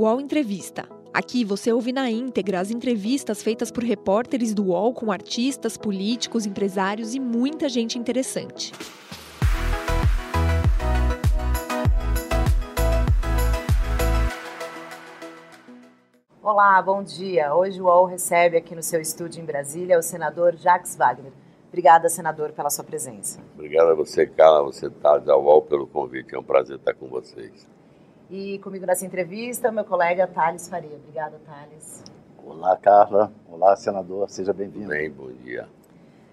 UOL Entrevista. Aqui você ouve na íntegra as entrevistas feitas por repórteres do UOL com artistas, políticos, empresários e muita gente interessante. Olá, bom dia. Hoje o UOL recebe aqui no seu estúdio em Brasília o senador Jacques Wagner. Obrigada, senador, pela sua presença. Obrigado a você, Carla, você, Thales, ao UOL pelo convite. É um prazer estar com vocês. E comigo nessa entrevista, meu colega Thales Faria. Obrigada, Thales. Olá, Carla. Olá, senador. Seja bem-vindo. Bem, bom dia.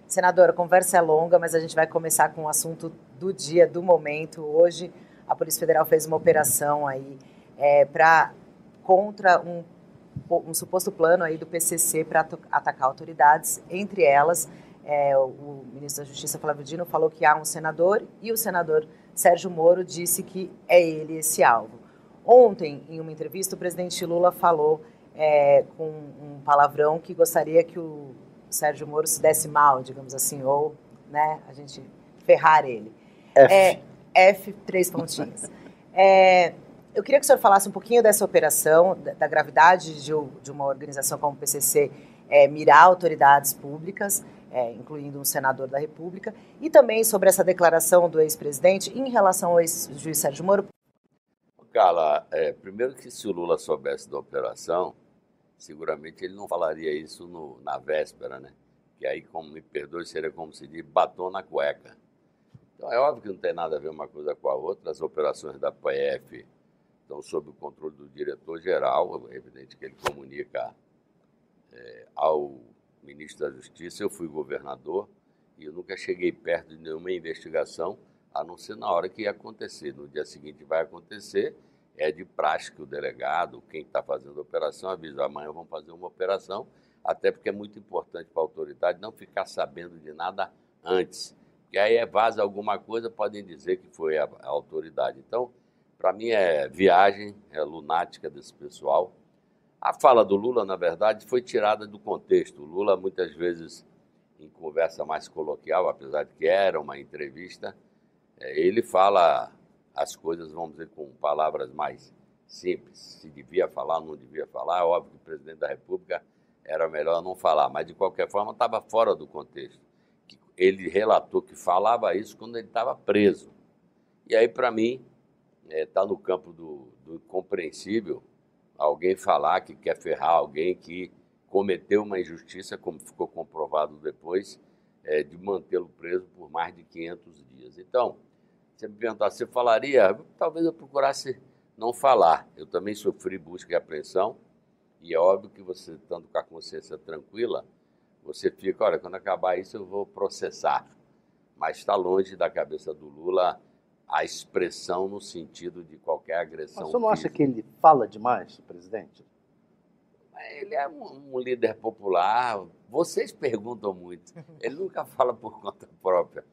Senador, a conversa é longa, mas a gente vai começar com o assunto do dia, do momento. Hoje, a Polícia Federal fez uma operação aí é, para contra um, um suposto plano aí do PCC para atacar autoridades, entre elas é, o ministro da Justiça, Flávio Dino, falou que há um senador e o senador Sérgio Moro disse que é ele esse alvo. Ontem, em uma entrevista, o presidente Lula falou é, com um palavrão que gostaria que o Sérgio Moro se desse mal, digamos assim, ou né, a gente ferrar ele. F. É, F, três pontinhos. É, eu queria que o senhor falasse um pouquinho dessa operação, da, da gravidade de, de, uma organização como o PCC é, mirar autoridades públicas é, incluindo um senador da República, e também sobre essa declaração do ex-presidente em relação ao ex-juiz Sérgio Moro. Carla, é, primeiro que se o Lula soubesse da operação, seguramente ele não falaria isso no, na véspera, né? Que aí, como me perdoe, seria como se diz, batom na cueca. Então é óbvio que não tem nada a ver uma coisa com a outra. As operações da PF estão sob o controle do diretor-geral, é evidente que ele comunica é, ao ministro da Justiça, eu fui governador e eu nunca cheguei perto de nenhuma investigação, a não ser na hora que ia acontecer. No dia seguinte vai acontecer, é de praxe que o delegado, quem está fazendo a operação, avisa, amanhã vamos fazer uma operação, até porque é muito importante para a autoridade não ficar sabendo de nada antes. Que aí é vaza alguma coisa, podem dizer que foi a, a autoridade. Então, para mim é viagem, é lunática desse pessoal. A fala do Lula, na verdade, foi tirada do contexto. O Lula, muitas vezes, em conversa mais coloquial, apesar de que era uma entrevista, ele fala as coisas, vamos dizer, com palavras mais simples. Se devia falar, não devia falar. É óbvio que o presidente da República era melhor não falar, mas de qualquer forma estava fora do contexto. Ele relatou que falava isso quando ele estava preso. E aí, para mim, está é, no campo do, do incompreensível alguém falar que quer ferrar alguém que cometeu uma injustiça, como ficou comprovado depois, é, de mantê-lo preso por mais de 500 dias. Então, você me perguntar, você falaria? Talvez eu procurasse não falar. Eu também sofri busca e apreensão, e é óbvio que você, estando com a consciência tranquila, você fica, olha, quando acabar isso eu vou processar. Mas está longe da cabeça do Lula a expressão no sentido de qualquer agressão. Mas você não acha que ele fala demais, presidente? Ele é um, um líder popular. Vocês perguntam muito. Ele nunca fala por conta própria.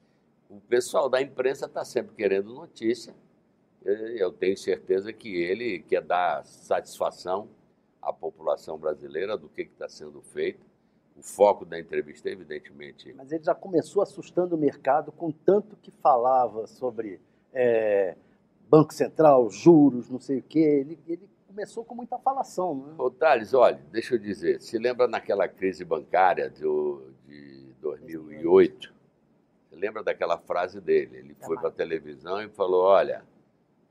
O pessoal da imprensa está sempre querendo notícia. Eu tenho certeza que ele quer dar satisfação à população brasileira do que está sendo feito. O foco da entrevista, evidentemente. Mas ele já começou assustando o mercado com tanto que falava sobre é, Banco Central, juros, não sei o quê. Ele, ele começou com muita falação. Né? Ô, Thales, olha, deixa eu dizer, se lembra naquela crise bancária do, de 2008? Lembra daquela frase dele? Ele foi para a televisão e falou, olha,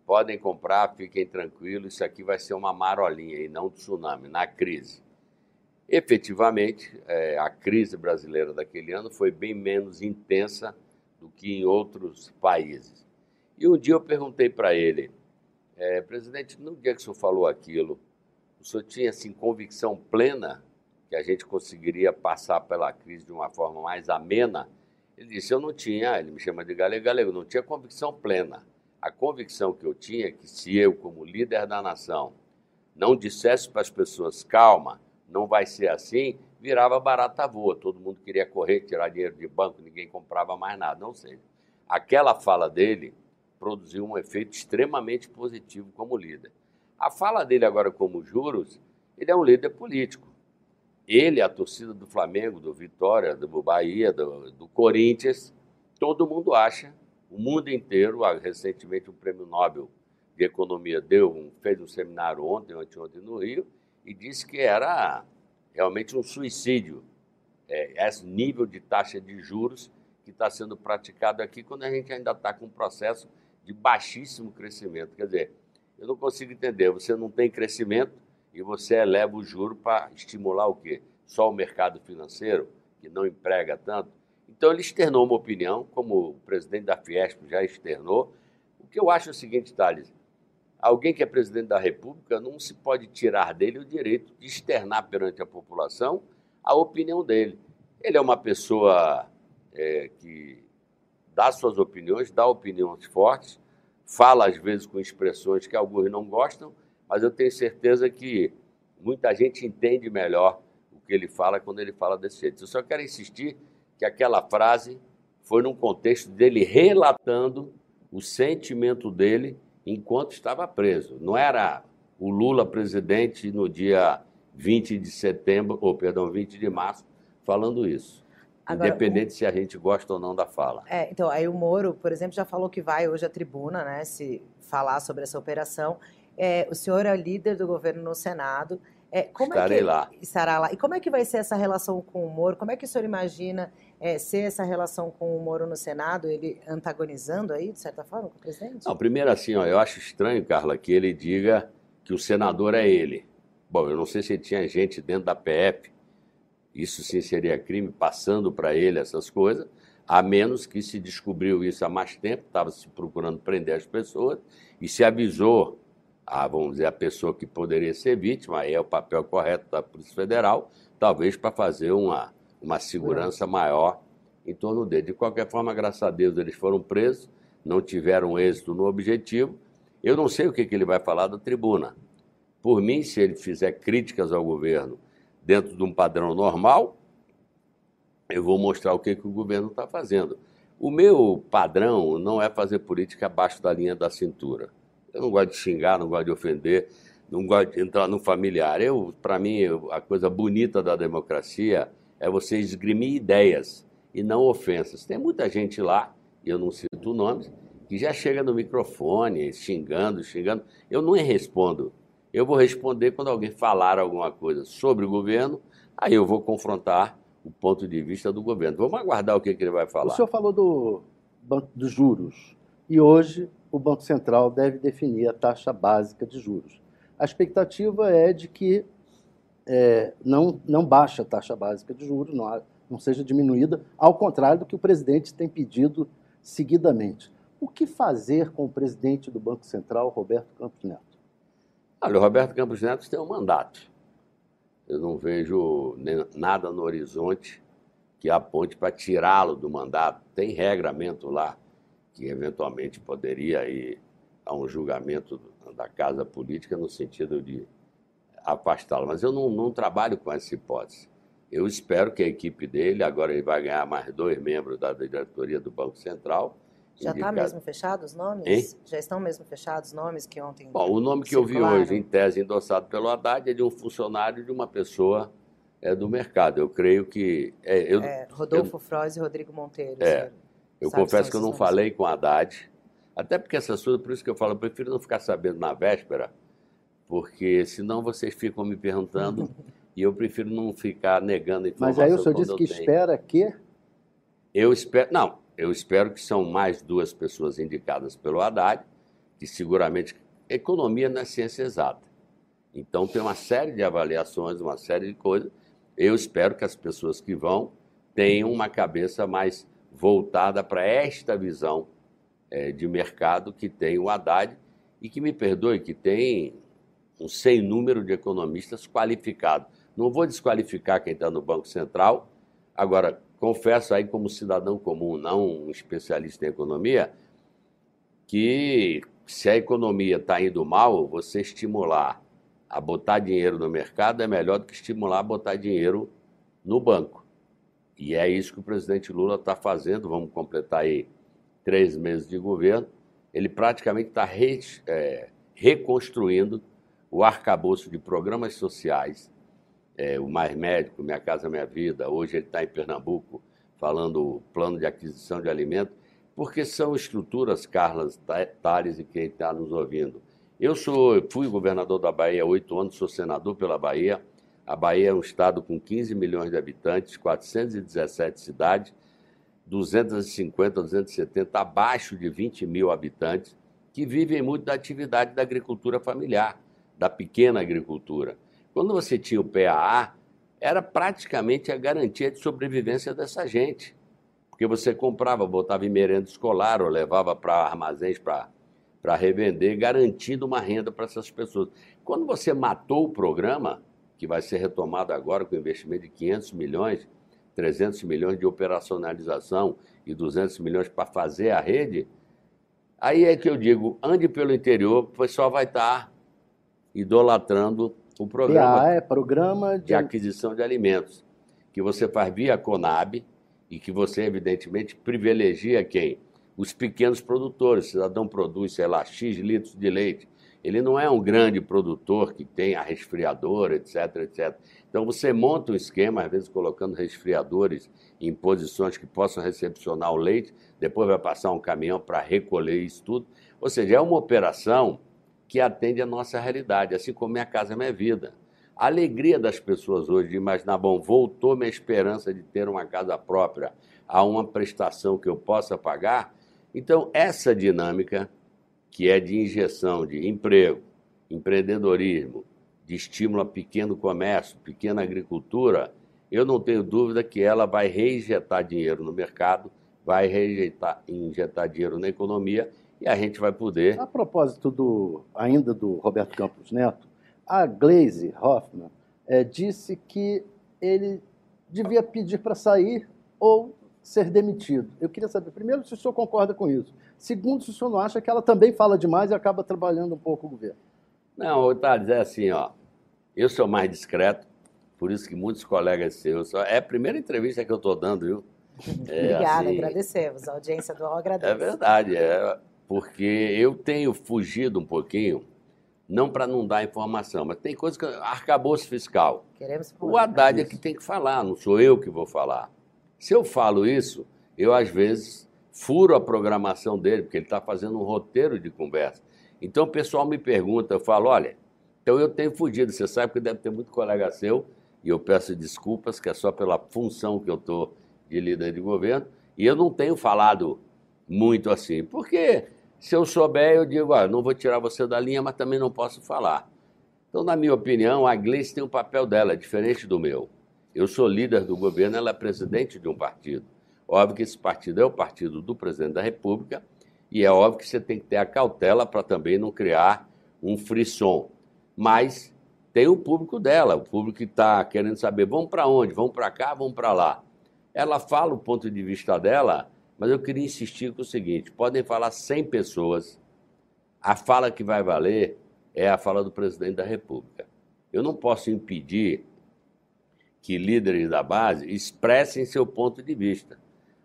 podem comprar, fiquem tranquilos, isso aqui vai ser uma marolinha e não um tsunami, na crise. Efetivamente, é, a crise brasileira daquele ano foi bem menos intensa do que em outros países. E um dia eu perguntei para ele, é, presidente, no dia que o senhor falou aquilo, o senhor tinha assim, convicção plena que a gente conseguiria passar pela crise de uma forma mais amena? Ele disse, eu não tinha, ele me chama de galego, galego, não tinha convicção plena. A convicção que eu tinha é que se eu, como líder da nação, não dissesse para as pessoas, calma, não vai ser assim, virava barata voa. Todo mundo queria correr, tirar dinheiro de banco, ninguém comprava mais nada. Não sei. Aquela fala dele produziu um efeito extremamente positivo como líder. A fala dele agora como juros, ele é um líder político. Ele, a torcida do Flamengo, do Vitória, do Bahia, do, do Corinthians, todo mundo acha, o mundo inteiro, recentemente o prêmio Nobel de Economia deu, fez um seminário ontem, ontem no Rio, e disse que era realmente um suicídio é, esse nível de taxa de juros que está sendo praticado aqui, quando a gente ainda está com um processo de baixíssimo crescimento. Quer dizer, eu não consigo entender, você não tem crescimento e você eleva o juro para estimular o quê? Só o mercado financeiro, que não emprega tanto? Então ele externou uma opinião, como o presidente da Fiesp já externou. O que eu acho é o seguinte, Thales, alguém que é presidente da República não se pode tirar dele o direito de externar perante a população a opinião dele. Ele é uma pessoa é, que dá suas opiniões, dá opiniões fortes, fala às vezes com expressões que alguns não gostam, mas eu tenho certeza que muita gente entende melhor o que ele fala quando ele fala desse jeito. Eu só quero insistir que aquela frase foi num contexto dele relatando o sentimento dele enquanto estava preso. Não era o Lula presidente no dia 20 de setembro, ou perdão, 20 de março, falando isso. Agora, independente o... se a gente gosta ou não da fala. É, então, aí o Moro, por exemplo, já falou que vai hoje à tribuna, né, se falar sobre essa operação. É, o senhor é líder do governo no Senado. É, como Estarei é que lá. Estará lá. E como é que vai ser essa relação com o Moro? Como é que o senhor imagina é, ser essa relação com o Moro no Senado, ele antagonizando aí, de certa forma, com o presidente? Não, primeiro assim, ó, eu acho estranho, Carla, que ele diga que o senador é ele. Bom, eu não sei se tinha gente dentro da PF, isso sim seria crime, passando para ele essas coisas, a menos que se descobriu isso há mais tempo, estava se procurando prender as pessoas, e se avisou a, vamos dizer, a pessoa que poderia ser vítima, aí é o papel correto da Polícia Federal, talvez para fazer uma, uma segurança maior em torno dele. De qualquer forma, graças a Deus, eles foram presos, não tiveram êxito no objetivo. Eu não sei o que, que ele vai falar da tribuna. Por mim, se ele fizer críticas ao governo dentro de um padrão normal, eu vou mostrar o que, que o governo está fazendo. O meu padrão não é fazer política abaixo da linha da cintura. Eu não gosto de xingar, não gosto de ofender, não gosto de entrar no familiar. Eu, para mim, a coisa bonita da democracia é você esgrimir ideias e não ofensas. Tem muita gente lá, e eu não cito nomes, que já chega no microfone xingando, xingando. Eu não respondo. Eu vou responder quando alguém falar alguma coisa sobre o governo, aí eu vou confrontar o ponto de vista do governo. Vamos aguardar o que, que ele vai falar. O senhor falou do, dos juros, e hoje o Banco Central deve definir a taxa básica de juros. A expectativa é de que é, não, não baixe a taxa básica de juros, não, não seja diminuída, ao contrário do que o presidente tem pedido seguidamente. O que fazer com o presidente do Banco Central, Roberto Campos Neto? Olha, o Roberto Campos Neto tem um mandato. Eu não vejo nada no horizonte que aponte para tirá-lo do mandato. Tem regramento lá que eventualmente poderia ir a um julgamento da casa política no sentido de afastá-lo. Mas eu não, não, trabalho com essa hipótese. Eu espero que a equipe dele, agora ele vai ganhar mais dois membros da diretoria do Banco Central, já está mesmo fechado os nomes? Hein? Já estão mesmo fechados os nomes que ontem. Bom, o nome que circularam? eu vi hoje, em tese endossado pelo Haddad, é de um funcionário de uma pessoa é, do mercado. Eu creio que. É, eu, é, Rodolfo eu, Froz e Rodrigo Monteiro. É. Eu confesso que eu não nomes. falei com o Haddad, até porque essas coisas, por isso que eu falo, eu prefiro não ficar sabendo na véspera, porque senão vocês ficam me perguntando e eu prefiro não ficar negando informação. Mas aí o senhor disse que tenho. espera que. Eu espero. Não, eu espero que são mais duas pessoas indicadas pelo Haddad, que seguramente economia não é ciência exata. Então tem uma série de avaliações, uma série de coisas. Eu espero que as pessoas que vão tenham uma cabeça mais voltada para esta visão é, de mercado que tem o Haddad e que me perdoe, que tem um sem número de economistas qualificados. Não vou desqualificar quem está no Banco Central. Agora, confesso aí como cidadão comum, não um especialista em economia, que se a economia está indo mal, você estimular a botar dinheiro no mercado é melhor do que estimular a botar dinheiro no banco. E é isso que o presidente Lula está fazendo. Vamos completar aí três meses de governo. Ele praticamente está re, é, reconstruindo o arcabouço de programas sociais é, o Mais Médico, Minha Casa Minha Vida, hoje ele está em Pernambuco falando o plano de aquisição de alimentos, porque são estruturas, Carlos Tales e quem está nos ouvindo. Eu sou, fui governador da Bahia há oito anos, sou senador pela Bahia. A Bahia é um estado com 15 milhões de habitantes, 417 cidades, 250, 270, abaixo de 20 mil habitantes, que vivem muito da atividade da agricultura familiar, da pequena agricultura. Quando você tinha o PAA, era praticamente a garantia de sobrevivência dessa gente. Porque você comprava, botava em merenda escolar ou levava para armazéns para revender, garantindo uma renda para essas pessoas. Quando você matou o programa, que vai ser retomado agora com investimento de 500 milhões, 300 milhões de operacionalização e 200 milhões para fazer a rede, aí é que eu digo, ande pelo interior, o pessoal vai estar idolatrando o programa, PA é programa de... de aquisição de alimentos, que você faz via Conab, e que você, evidentemente, privilegia quem? Os pequenos produtores. O cidadão produz, sei lá, X litros de leite. Ele não é um grande produtor que tem a resfriadora, etc, etc. Então, você monta um esquema, às vezes colocando resfriadores em posições que possam recepcionar o leite, depois vai passar um caminhão para recolher isso tudo. Ou seja, é uma operação que atende à nossa realidade, assim como Minha Casa Minha Vida. A alegria das pessoas hoje de imaginar, bom, voltou minha esperança de ter uma casa própria a uma prestação que eu possa pagar. Então, essa dinâmica, que é de injeção de emprego, empreendedorismo, de estímulo a pequeno comércio, pequena agricultura, eu não tenho dúvida que ela vai reinjetar dinheiro no mercado, vai reinjetar injetar dinheiro na economia e a gente vai poder. A propósito do, ainda do Roberto Campos Neto, a Glaze Hoffman é, disse que ele devia pedir para sair ou ser demitido. Eu queria saber, primeiro, se o senhor concorda com isso. Segundo, se o senhor não acha que ela também fala demais e acaba trabalhando um pouco o governo. Não, Thales, é assim, ó. Eu sou mais discreto, por isso que muitos colegas seus. É a primeira entrevista que eu estou dando, viu? É, Obrigada, assim, agradecemos. A audiência do UOL agradece. É verdade, é, porque eu tenho fugido um pouquinho não para não dar informação, mas tem coisas que. Arcabouço fiscal. Queremos o Haddad é que tem que falar, não sou eu que vou falar. Se eu falo isso, eu às vezes furo a programação dele, porque ele está fazendo um roteiro de conversa. Então o pessoal me pergunta, eu falo, olha, então eu tenho fugido, você sabe que deve ter muito colega seu, e eu peço desculpas, que é só pela função que eu estou de líder de governo, e eu não tenho falado muito assim, porque se eu souber, eu digo, ah, não vou tirar você da linha, mas também não posso falar. Então, na minha opinião, a Gleice tem um papel dela, é diferente do meu. Eu sou líder do governo, ela é presidente de um partido. Óbvio que esse partido é o partido do presidente da República e é óbvio que você tem que ter a cautela para também não criar um frisson. Mas tem o público dela, o público que está querendo saber, vamos para onde? Vamos para cá, vamos para lá. Ela fala o ponto de vista dela mas eu queria insistir com o seguinte: podem falar 100 pessoas, a fala que vai valer é a fala do presidente da República. Eu não posso impedir que líderes da base expressem seu ponto de vista,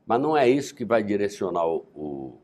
mas não é isso que vai direcionar o, o,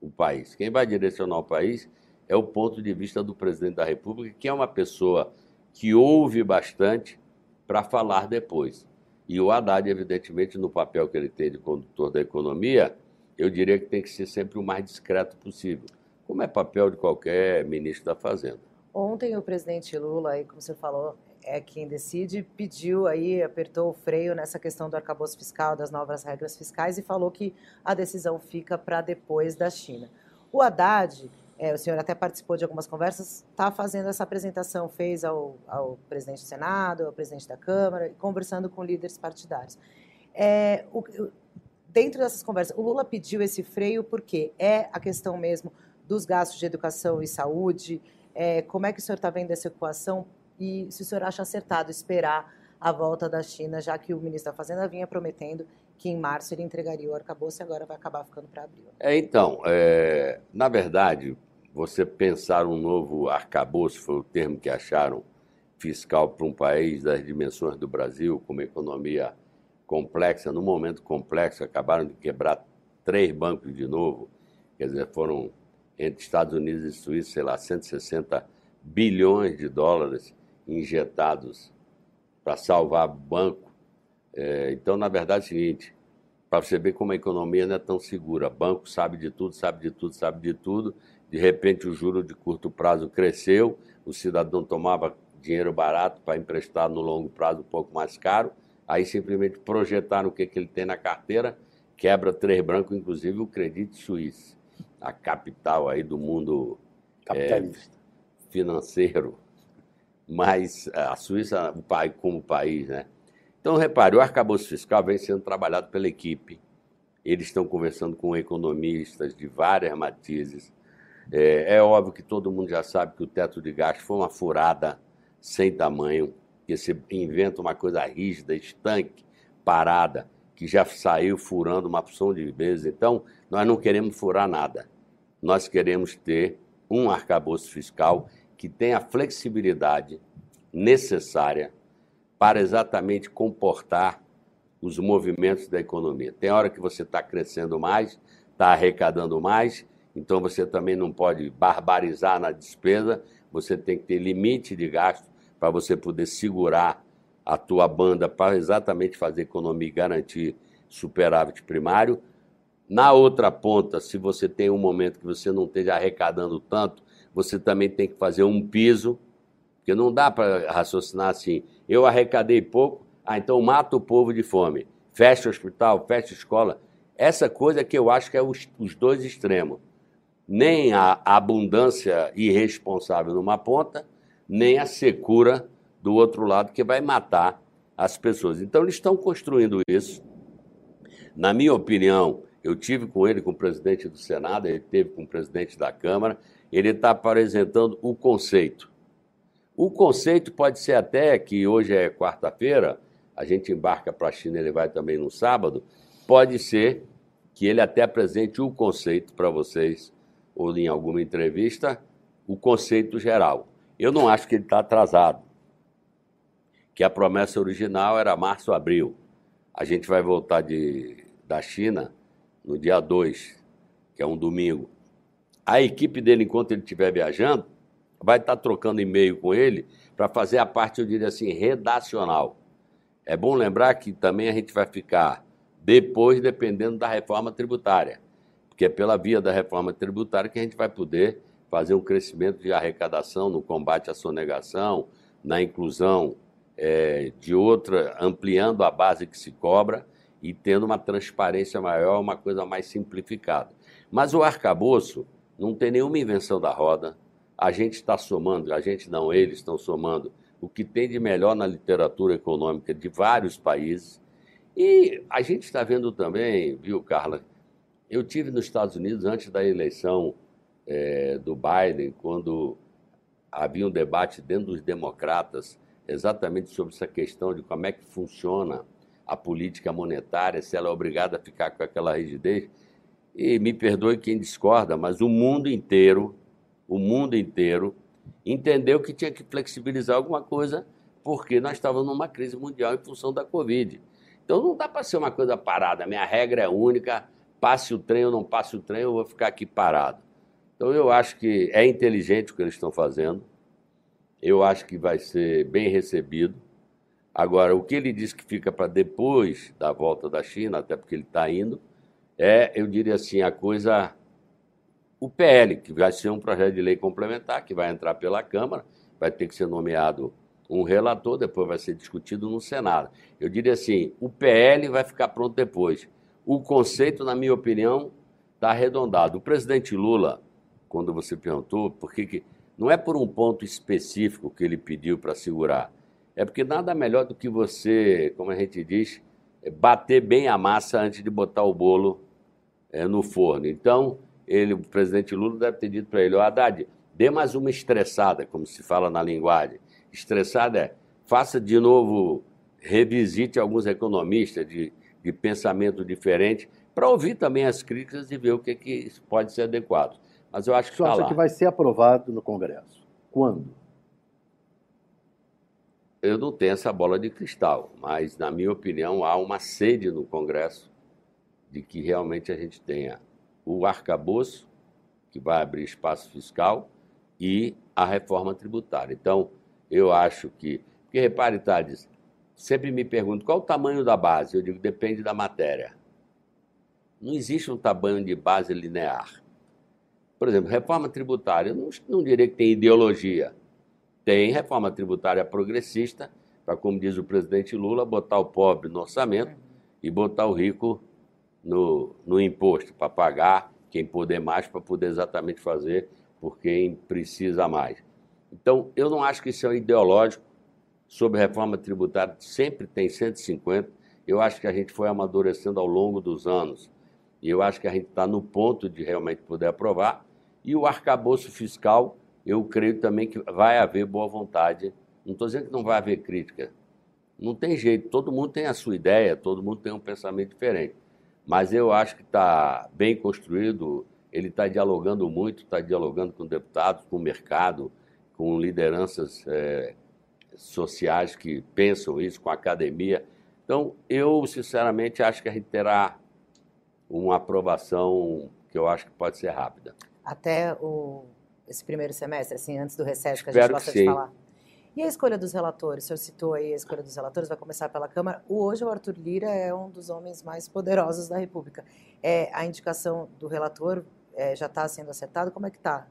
o país. Quem vai direcionar o país é o ponto de vista do presidente da República, que é uma pessoa que ouve bastante para falar depois. E o Haddad, evidentemente, no papel que ele tem de condutor da economia, eu diria que tem que ser sempre o mais discreto possível, como é papel de qualquer ministro da Fazenda. Ontem o presidente Lula, aí, como você falou, é quem decide, pediu aí, apertou o freio nessa questão do arcabouço fiscal, das novas regras fiscais e falou que a decisão fica para depois da China. O Haddad é, o senhor até participou de algumas conversas, está fazendo essa apresentação, fez ao, ao, presidente do Senado, ao presidente da Câmara, conversando com líderes partidários. É, o, dentro dessas conversas, o Lula pediu esse freio porque é a questão mesmo dos gastos de educação e saúde. É, como é que o senhor está vendo essa equação e se o senhor acha acertado esperar a volta da China, já que o ministro da Fazenda vinha prometendo que em março ele entregaria o arcabouço e agora vai acabar ficando para abril. É, então, é, na verdade, você pensar um novo arcabouço, foi o termo que acharam fiscal para um país das dimensões do Brasil, com uma economia complexa, num momento complexo, acabaram de quebrar três bancos de novo, quer dizer, foram entre Estados Unidos e Suíça, sei lá, 160 bilhões de dólares injetados para salvar o banco. É, então, na verdade, é o seguinte: para você ver como a economia não é tão segura. Banco sabe de tudo, sabe de tudo, sabe de tudo. De repente, o juro de curto prazo cresceu, o cidadão tomava dinheiro barato para emprestar no longo prazo um pouco mais caro. Aí simplesmente projetaram o que, que ele tem na carteira, quebra três brancos, inclusive o Credit Suisse, a capital aí do mundo capitalista é, financeiro. Mas a Suíça, como país, né? Então, repare, o arcabouço fiscal vem sendo trabalhado pela equipe. Eles estão conversando com economistas de várias matizes. É, é, óbvio que todo mundo já sabe que o teto de gasto foi uma furada sem tamanho, que você inventa uma coisa rígida, estanque, parada, que já saiu furando uma opção de vezes. Então, nós não queremos furar nada. Nós queremos ter um arcabouço fiscal que tenha a flexibilidade necessária para exatamente comportar os movimentos da economia. Tem hora que você está crescendo mais, está arrecadando mais, então você também não pode barbarizar na despesa, você tem que ter limite de gasto para você poder segurar a tua banda para exatamente fazer economia e garantir superávit primário. Na outra ponta, se você tem um momento que você não esteja arrecadando tanto, você também tem que fazer um piso porque não dá para raciocinar assim. Eu arrecadei pouco, ah, então mata o povo de fome. Fecha o hospital, fecha a escola. Essa coisa que eu acho que é os, os dois extremos. Nem a abundância irresponsável numa ponta, nem a secura do outro lado, que vai matar as pessoas. Então, eles estão construindo isso. Na minha opinião, eu tive com ele, com o presidente do Senado, ele teve com o presidente da Câmara, ele está apresentando o conceito. O conceito pode ser até que hoje é quarta-feira, a gente embarca para a China, ele vai também no sábado. Pode ser que ele até apresente o conceito para vocês, ou em alguma entrevista, o conceito geral. Eu não acho que ele está atrasado, que a promessa original era março, abril. A gente vai voltar de, da China no dia 2, que é um domingo. A equipe dele, enquanto ele estiver viajando, vai estar trocando e-mail com ele para fazer a parte, eu diria assim, redacional. É bom lembrar que também a gente vai ficar depois dependendo da reforma tributária, porque é pela via da reforma tributária que a gente vai poder fazer um crescimento de arrecadação no combate à sonegação, na inclusão é, de outra, ampliando a base que se cobra e tendo uma transparência maior, uma coisa mais simplificada. Mas o arcabouço não tem nenhuma invenção da roda, a gente está somando, a gente não, eles estão somando o que tem de melhor na literatura econômica de vários países. E a gente está vendo também, viu, Carla? Eu tive nos Estados Unidos antes da eleição é, do Biden, quando havia um debate dentro dos democratas exatamente sobre essa questão de como é que funciona a política monetária, se ela é obrigada a ficar com aquela rigidez. E me perdoe quem discorda, mas o mundo inteiro o mundo inteiro, entendeu que tinha que flexibilizar alguma coisa, porque nós estávamos numa crise mundial em função da Covid. Então não dá para ser uma coisa parada. Minha regra é única: passe o trem ou não passe o trem, eu vou ficar aqui parado. Então eu acho que é inteligente o que eles estão fazendo. Eu acho que vai ser bem recebido. Agora, o que ele diz que fica para depois da volta da China, até porque ele está indo, é, eu diria assim, a coisa o PL, que vai ser um projeto de lei complementar, que vai entrar pela Câmara, vai ter que ser nomeado um relator, depois vai ser discutido no Senado. Eu diria assim: o PL vai ficar pronto depois. O conceito, na minha opinião, está arredondado. O presidente Lula, quando você perguntou, porque que, não é por um ponto específico que ele pediu para segurar, é porque nada melhor do que você, como a gente diz, bater bem a massa antes de botar o bolo é, no forno. Então, ele, o presidente Lula deve ter dito para ele, ó, Haddad, dê mais uma estressada, como se fala na linguagem. Estressada é, faça de novo, revisite alguns economistas de, de pensamento diferente, para ouvir também as críticas e ver o que, que pode ser adequado. Mas eu acho que Você tá acha lá. que vai ser aprovado no Congresso? Quando? Eu não tenho essa bola de cristal, mas, na minha opinião, há uma sede no Congresso de que realmente a gente tenha o arcabouço, que vai abrir espaço fiscal, e a reforma tributária. Então, eu acho que. Porque repare, Thales, sempre me perguntam qual o tamanho da base. Eu digo, depende da matéria. Não existe um tamanho de base linear. Por exemplo, reforma tributária, eu não, não diria que tem ideologia. Tem reforma tributária progressista, para, como diz o presidente Lula, botar o pobre no orçamento e botar o rico no, no imposto, para pagar quem puder mais, para poder exatamente fazer por quem precisa mais. Então, eu não acho que isso é ideológico. Sobre reforma tributária, sempre tem 150. Eu acho que a gente foi amadurecendo ao longo dos anos. E eu acho que a gente está no ponto de realmente poder aprovar. E o arcabouço fiscal, eu creio também que vai haver boa vontade. Não estou dizendo que não vai haver crítica. Não tem jeito, todo mundo tem a sua ideia, todo mundo tem um pensamento diferente. Mas eu acho que está bem construído, ele está dialogando muito, está dialogando com deputados, com o mercado, com lideranças é, sociais que pensam isso, com a academia. Então, eu, sinceramente, acho que a gente terá uma aprovação que eu acho que pode ser rápida. Até o, esse primeiro semestre, assim, antes do recesso, que a Espero gente gosta que de falar. E a escolha dos relatores? O senhor citou aí a escolha dos relatores, vai começar pela Câmara. Hoje o Arthur Lira é um dos homens mais poderosos da República. É, a indicação do relator é, já está sendo acertada? Como é que está?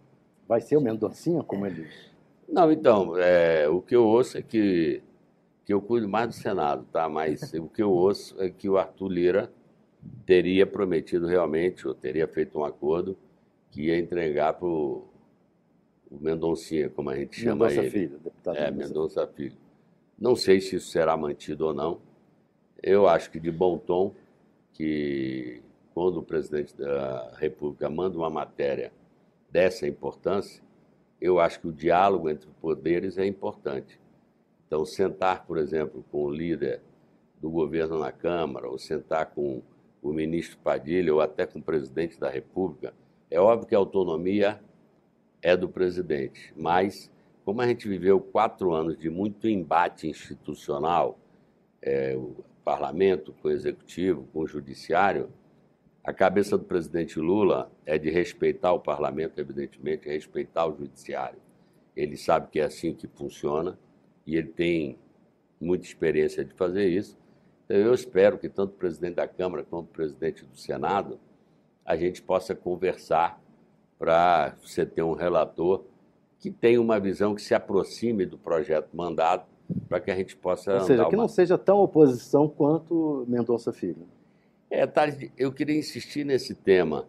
Vai ser o Mendoncinha, como ele diz? Não, então, é, o que eu ouço é que, que eu cuido mais do Senado, tá? Mas o que eu ouço é que o Arthur Lira teria prometido realmente, ou teria feito um acordo, que ia entregar para o Mendoncinha, como a gente chama Mendonça ele. Filho, deputado É, Mendonça. Mendonça Filho. Não sei se isso será mantido ou não. Eu acho que de bom tom que quando o presidente da República manda uma matéria dessa importância, eu acho que o diálogo entre poderes é importante. Então, sentar, por exemplo, com o líder do governo na Câmara, ou sentar com o ministro Padilha, ou até com o presidente da República, é óbvio que a autonomia é do presidente, mas como a gente viveu quatro anos de muito embate institucional, é, o parlamento com o executivo, com o judiciário, a cabeça do presidente Lula é de respeitar o parlamento, evidentemente, e respeitar o judiciário. Ele sabe que é assim que funciona e ele tem muita experiência de fazer isso. Então, eu espero que tanto o presidente da Câmara quanto o presidente do Senado a gente possa conversar para você ter um relator que tenha uma visão que se aproxime do projeto mandado para que a gente possa Ou seja, que uma- não seja tão oposição quanto Mendonça Filho. É, Thales, eu queria insistir nesse tema.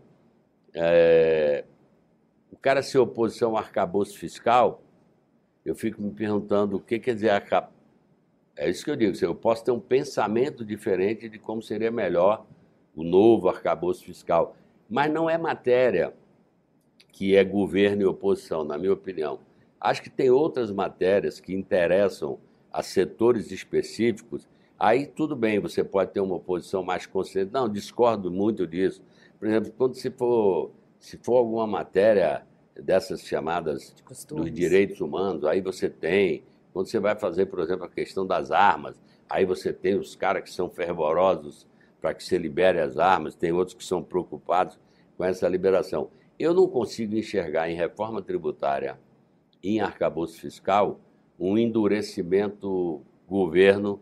É, o cara ser oposição ao arcabouço fiscal, eu fico me perguntando o que quer dizer arca... É isso que eu digo, eu posso ter um pensamento diferente de como seria melhor o novo arcabouço fiscal, mas não é matéria que é governo e oposição, na minha opinião. Acho que tem outras matérias que interessam a setores específicos Aí tudo bem, você pode ter uma oposição mais consciente. Não, discordo muito disso. Por exemplo, quando se for, se for alguma matéria dessas chamadas De dos direitos humanos, aí você tem. Quando você vai fazer, por exemplo, a questão das armas, aí você tem os caras que são fervorosos para que se libere as armas, tem outros que são preocupados com essa liberação. Eu não consigo enxergar em reforma tributária, em arcabouço fiscal, um endurecimento governo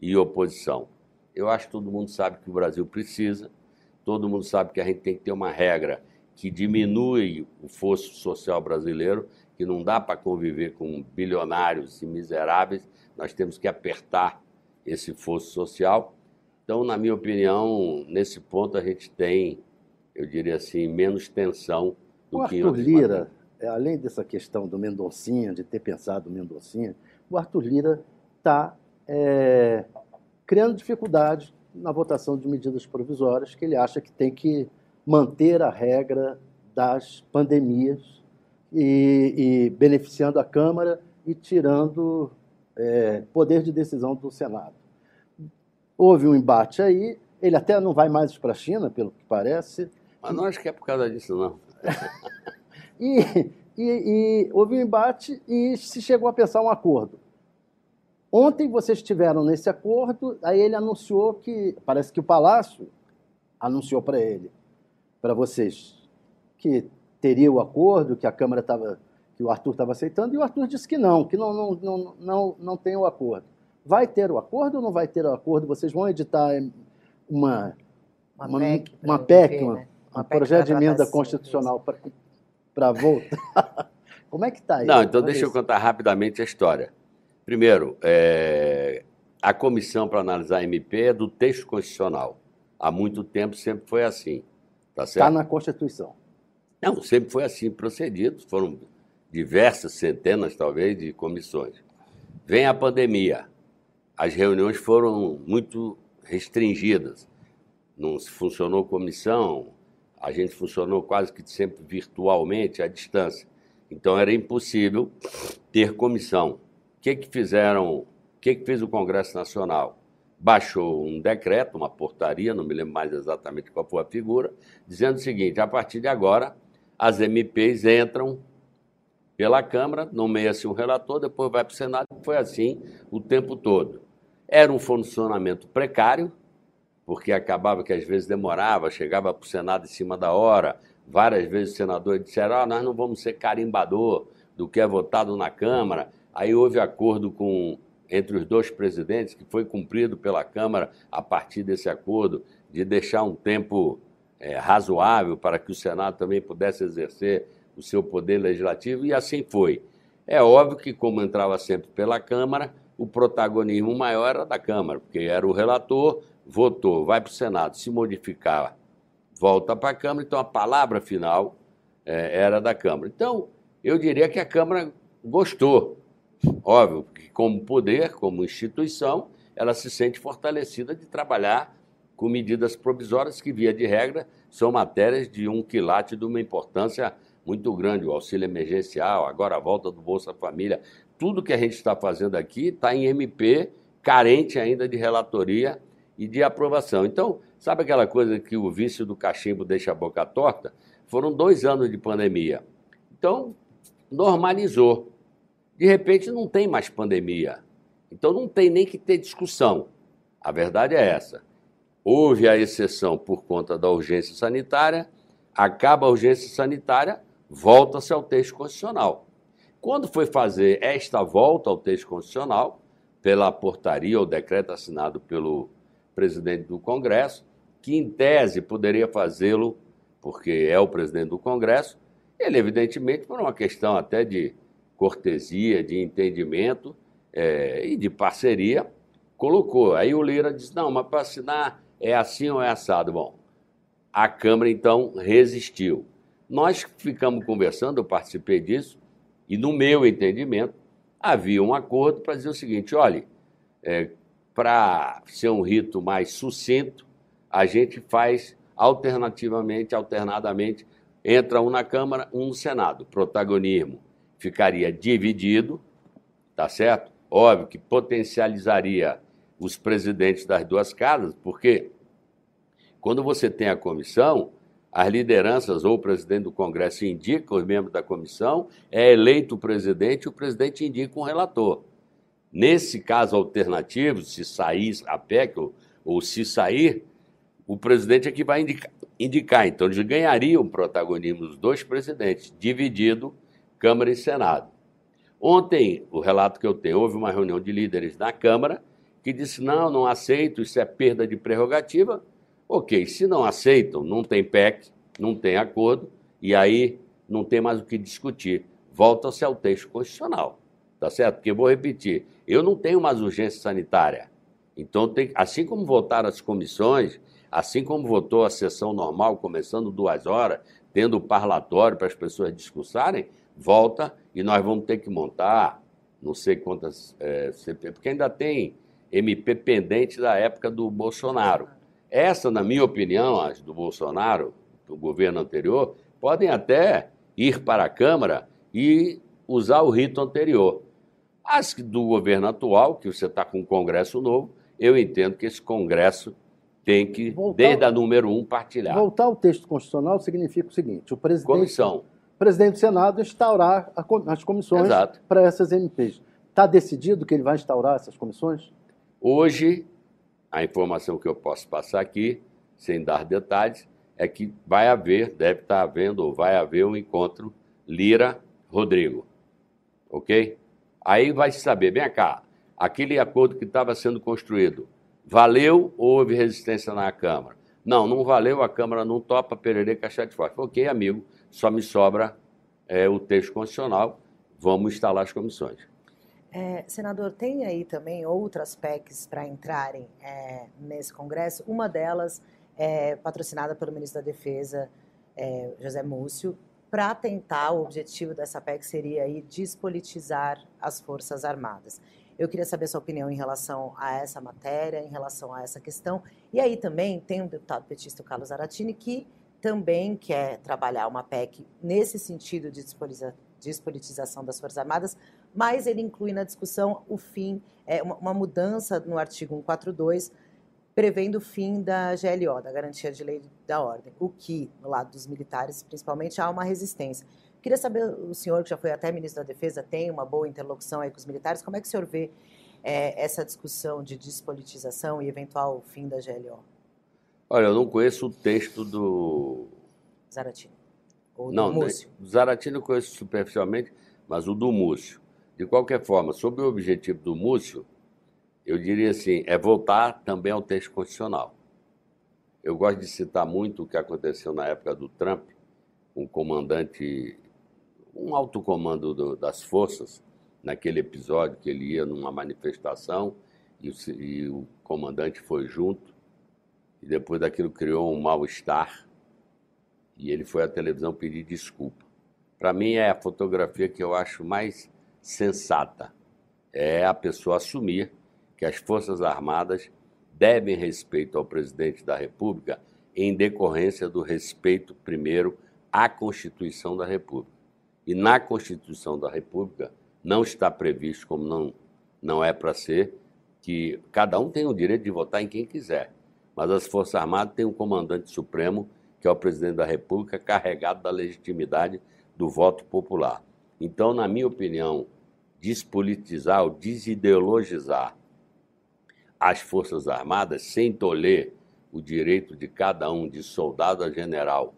e oposição. Eu acho que todo mundo sabe que o Brasil precisa, todo mundo sabe que a gente tem que ter uma regra que diminui o fosso social brasileiro, que não dá para conviver com bilionários e miseráveis, nós temos que apertar esse fosso social. Então, na minha opinião, nesse ponto a gente tem, eu diria assim, menos tensão do O que Arthur Lira, matérias. é, além dessa questão do Mendoncinha, de ter pensado no Mendoncinha, o Arthur Lira está criando dificuldade na votação de medidas provisórias, que ele acha que tem que manter a regra das pandemias e, e beneficiando a Câmara e tirando é, poder de decisão do Senado. Houve um embate aí, ele até não vai mais para a China, pelo que parece, Mas não acho que é por causa disso, não. E, e- e houve um embate e se chegou a pensar um acordo. Ontem vocês estiveram nesse acordo, aí ele anunciou que, parece que o Palácio anunciou para ele, para vocês, que teria o acordo, que a Câmara estava, que o Arthur estava aceitando, e o Arthur disse que não, que não, não, não, não, não tem o acordo. Vai ter o acordo ou não vai ter o acordo? Vocês vão editar uma, uma, uma PEC, uma, PEC, uma, né? Um projeto de emenda constitucional para voltar. Como é que está isso? Não, então deixa isso? eu contar rapidamente a história. Primeiro, é, a comissão para analisar a MP é do texto constitucional. Há muito tempo sempre foi assim. Está Está na Constituição. Não, sempre foi assim procedido. Foram diversas, centenas talvez, de comissões. Vem a pandemia. As reuniões foram muito restringidas. Não funcionou comissão, a gente funcionou quase que sempre virtualmente, à distância. Então era impossível ter comissão. O que, que fizeram? O que, que fez o Congresso Nacional? Baixou um decreto, uma portaria, não me lembro mais exatamente qual foi a figura, dizendo o seguinte: a partir de agora, as MPs entram pela Câmara, nomeia-se um relator, depois vai para o Senado, foi assim o tempo todo. Era um funcionamento precário, porque acabava que às vezes demorava, chegava para o Senado em cima da hora. Várias vezes os senadores disseram: ah, nós não vamos ser carimbador do que é votado na Câmara. Aí houve acordo com entre os dois presidentes, que foi cumprido pela Câmara a partir desse acordo, de deixar um tempo é, razoável para que o Senado também pudesse exercer o seu poder legislativo, e assim foi. É óbvio que, como entrava sempre pela Câmara, o protagonismo maior era da Câmara, porque era o relator, votou, vai para o Senado, se modificar, volta para a Câmara, então a palavra final é, era da Câmara. Então, eu diria que a Câmara gostou. Óbvio que, como poder, como instituição, ela se sente fortalecida de trabalhar com medidas provisórias que, via de regra, são matérias de um quilate de uma importância muito grande. O auxílio emergencial, agora a volta do Bolsa Família. Tudo que a gente está fazendo aqui está em MP, carente ainda de relatoria e de aprovação. Então, sabe aquela coisa que o vício do cachimbo deixa a boca torta? Foram dois anos de pandemia. Então, normalizou. De repente, não tem mais pandemia. Então, não tem nem que ter discussão. A verdade é essa. Houve a exceção por conta da urgência sanitária, acaba a urgência sanitária, volta-se ao texto constitucional. Quando foi fazer esta volta ao texto constitucional, pela portaria ou decreto assinado pelo presidente do Congresso, que em tese poderia fazê-lo, porque é o presidente do Congresso, ele, evidentemente, por uma questão até de cortesia, de entendimento é, e de parceria, colocou. Aí o Lira disse: não, mas para assinar é assim ou é assado? Bom, a Câmara então resistiu. Nós ficamos conversando, eu participei disso, e no meu entendimento, havia um acordo para dizer o seguinte: olhe, é, para ser um rito mais sucinto, a gente faz alternativamente, alternadamente, entra um na Câmara, um no Senado. O protagonismo ficaria dividido, tá certo? Óbvio que potencializaria os presidentes das duas casas, porque quando você tem a comissão, as lideranças ou o presidente do Congresso indica os membros da comissão, é eleito o presidente e o presidente indica um relator. Nesse caso alternativo, se sair a PEC ou, ou se sair, o presidente é que vai indicar. indicar. Então, eles ganhariam protagonismo dos dois presidentes, dividido Câmara e Senado. Ontem, o relato que eu tenho, houve uma reunião de líderes na Câmara que disse: não, não aceito, isso é perda de prerrogativa. Ok, se não aceitam, não tem PEC, não tem acordo, e aí não tem mais o que discutir. Volta-se ao texto constitucional, tá certo? Porque vou repetir: eu não tenho mais urgência sanitária. Então, tem, assim como votaram as comissões, assim como votou a sessão normal, começando duas horas, tendo o parlatório para as pessoas discursarem, volta e nós vamos ter que montar não sei quantas é, CP, porque ainda tem MP pendente da época do Bolsonaro. Essa, na minha opinião, as do Bolsonaro, do governo anterior, podem até ir para a Câmara e usar o rito anterior. As do governo atual, que você está com um Congresso novo, eu entendo que esse Congresso tem que, voltar, desde a número um, partilhar. Voltar ao texto constitucional significa o seguinte: o presidente, Comissão. O presidente do Senado instaurar a, as comissões Exato. para essas MPs. Está decidido que ele vai instaurar essas comissões? Hoje, a informação que eu posso passar aqui, sem dar detalhes, é que vai haver, deve estar havendo, ou vai haver um encontro Lira-Rodrigo. Ok? Aí vai se saber, vem cá, aquele acordo que estava sendo construído, valeu ou houve resistência na Câmara? Não, não valeu, a Câmara não topa, Pererê, Cachete Forte. Ok, amigo, só me sobra é, o texto constitucional, vamos instalar as comissões. É, senador, tem aí também outras PECs para entrarem é, nesse Congresso. Uma delas é patrocinada pelo ministro da Defesa, é, José Múcio, para tentar, o objetivo dessa PEC seria aí despolitizar as Forças Armadas. Eu queria saber sua opinião em relação a essa matéria, em relação a essa questão. E aí também tem um deputado petista, o Carlos Aratini, que também quer trabalhar uma PEC nesse sentido de despolitização das Forças Armadas, mas ele inclui na discussão o fim, é, uma mudança no artigo 142, prevendo o fim da GLO, da Garantia de Lei da Ordem, o que, no lado dos militares, principalmente, há uma resistência. Queria saber, o senhor, que já foi até ministro da Defesa, tem uma boa interlocução aí com os militares, como é que o senhor vê é, essa discussão de despolitização e eventual fim da GLO? Olha, eu não conheço o texto do. Zaratini. Ou não, do Múcio. Do Zaratini eu conheço superficialmente, mas o do Múcio. De qualquer forma, sobre o objetivo do Múcio, eu diria assim: é voltar também ao texto constitucional. Eu gosto de citar muito o que aconteceu na época do Trump, um comandante um alto comando do, das forças, naquele episódio que ele ia numa manifestação e o, e o comandante foi junto, e depois daquilo criou um mal-estar, e ele foi à televisão pedir desculpa. Para mim é a fotografia que eu acho mais sensata, é a pessoa assumir que as Forças Armadas devem respeito ao presidente da República em decorrência do respeito, primeiro, à Constituição da República. E na Constituição da República não está previsto, como não, não é para ser, que cada um tem o direito de votar em quem quiser. Mas as Forças Armadas têm um comandante supremo, que é o presidente da República, carregado da legitimidade do voto popular. Então, na minha opinião, despolitizar ou desideologizar as Forças Armadas sem tolher o direito de cada um, de soldado a general,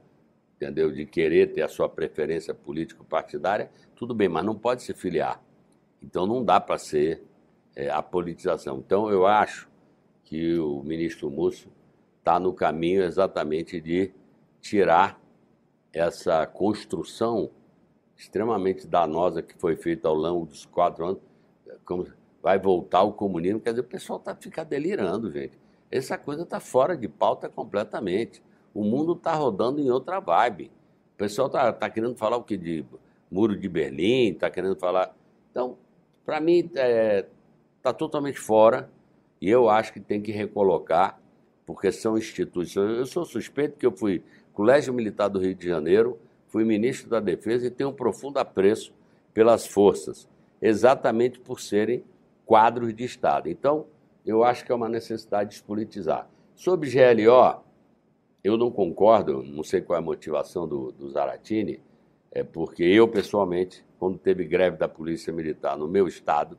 entendeu? De querer ter a sua preferência político-partidária, tudo bem, mas não pode se filiar. Então não dá para ser é, a politização. Então eu acho que o ministro Múcio está no caminho exatamente de tirar essa construção extremamente danosa que foi feita ao longo dos quatro anos, como vai voltar o comunismo, quer dizer, o pessoal está ficar delirando, gente. Essa coisa está fora de pauta completamente. O mundo está rodando em outra vibe. O pessoal está tá querendo falar o que de muro de Berlim, está querendo falar. Então, para mim, está é, tá totalmente fora e eu acho que tem que recolocar, porque são instituições. Eu sou suspeito que eu fui Colégio Militar do Rio de Janeiro, fui ministro da Defesa e tenho um profundo apreço pelas forças, exatamente por serem quadros de Estado. Então, eu acho que é uma necessidade de despolitizar. Sobre GLO, eu não concordo, não sei qual é a motivação do, do Zaratini, é porque eu, pessoalmente, quando teve greve da Polícia Militar no meu estado,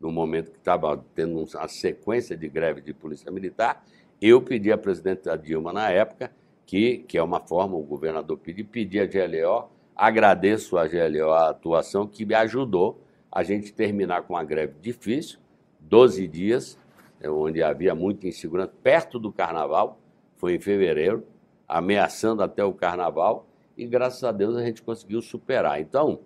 no momento que estava tendo uma sequência de greve de Polícia Militar, eu pedi à presidente Dilma, na época, que, que é uma forma, o governador pediu, pedi a GLO, agradeço a GLO a atuação que me ajudou a gente terminar com uma greve difícil, 12 dias, é, onde havia muita insegurança, perto do carnaval, foi em fevereiro, ameaçando até o carnaval, e graças a Deus a gente conseguiu superar. Então,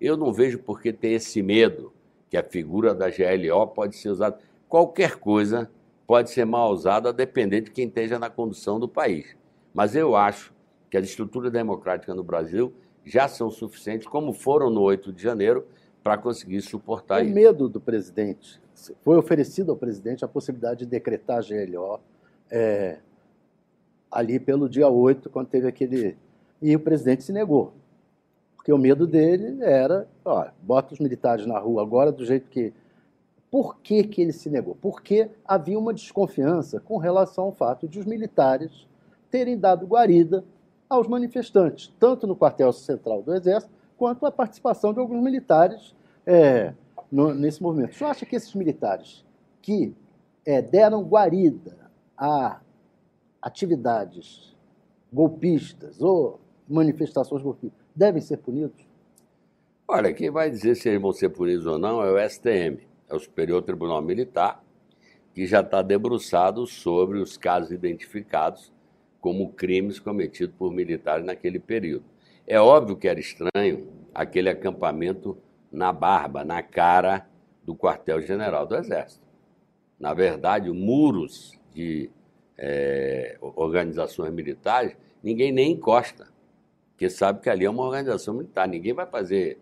eu não vejo por que ter esse medo que a figura da GLO pode ser usada. Qualquer coisa pode ser mal usada, dependendo de quem esteja na condução do país. Mas eu acho que as estruturas democráticas no Brasil já são suficientes, como foram no 8 de janeiro, para conseguir suportar o isso. O medo do presidente. Foi oferecido ao presidente a possibilidade de decretar a GLO. É, ali pelo dia 8, quando teve aquele. E o presidente se negou. Porque o medo dele era, ó, bota os militares na rua agora do jeito que. Por que, que ele se negou? Porque havia uma desconfiança com relação ao fato de os militares terem dado guarida aos manifestantes, tanto no quartel central do Exército, quanto a participação de alguns militares é, no, nesse movimento. Você acha que esses militares que é, deram guarida a atividades golpistas ou manifestações golpistas devem ser punidos? Olha, quem vai dizer se eles vão ser punidos ou não é o STM, é o Superior Tribunal Militar, que já está debruçado sobre os casos identificados como crimes cometidos por militares naquele período. É óbvio que era estranho aquele acampamento na barba, na cara do quartel-general do Exército. Na verdade, muros de é, organizações militares, ninguém nem encosta, porque sabe que ali é uma organização militar. Ninguém vai fazer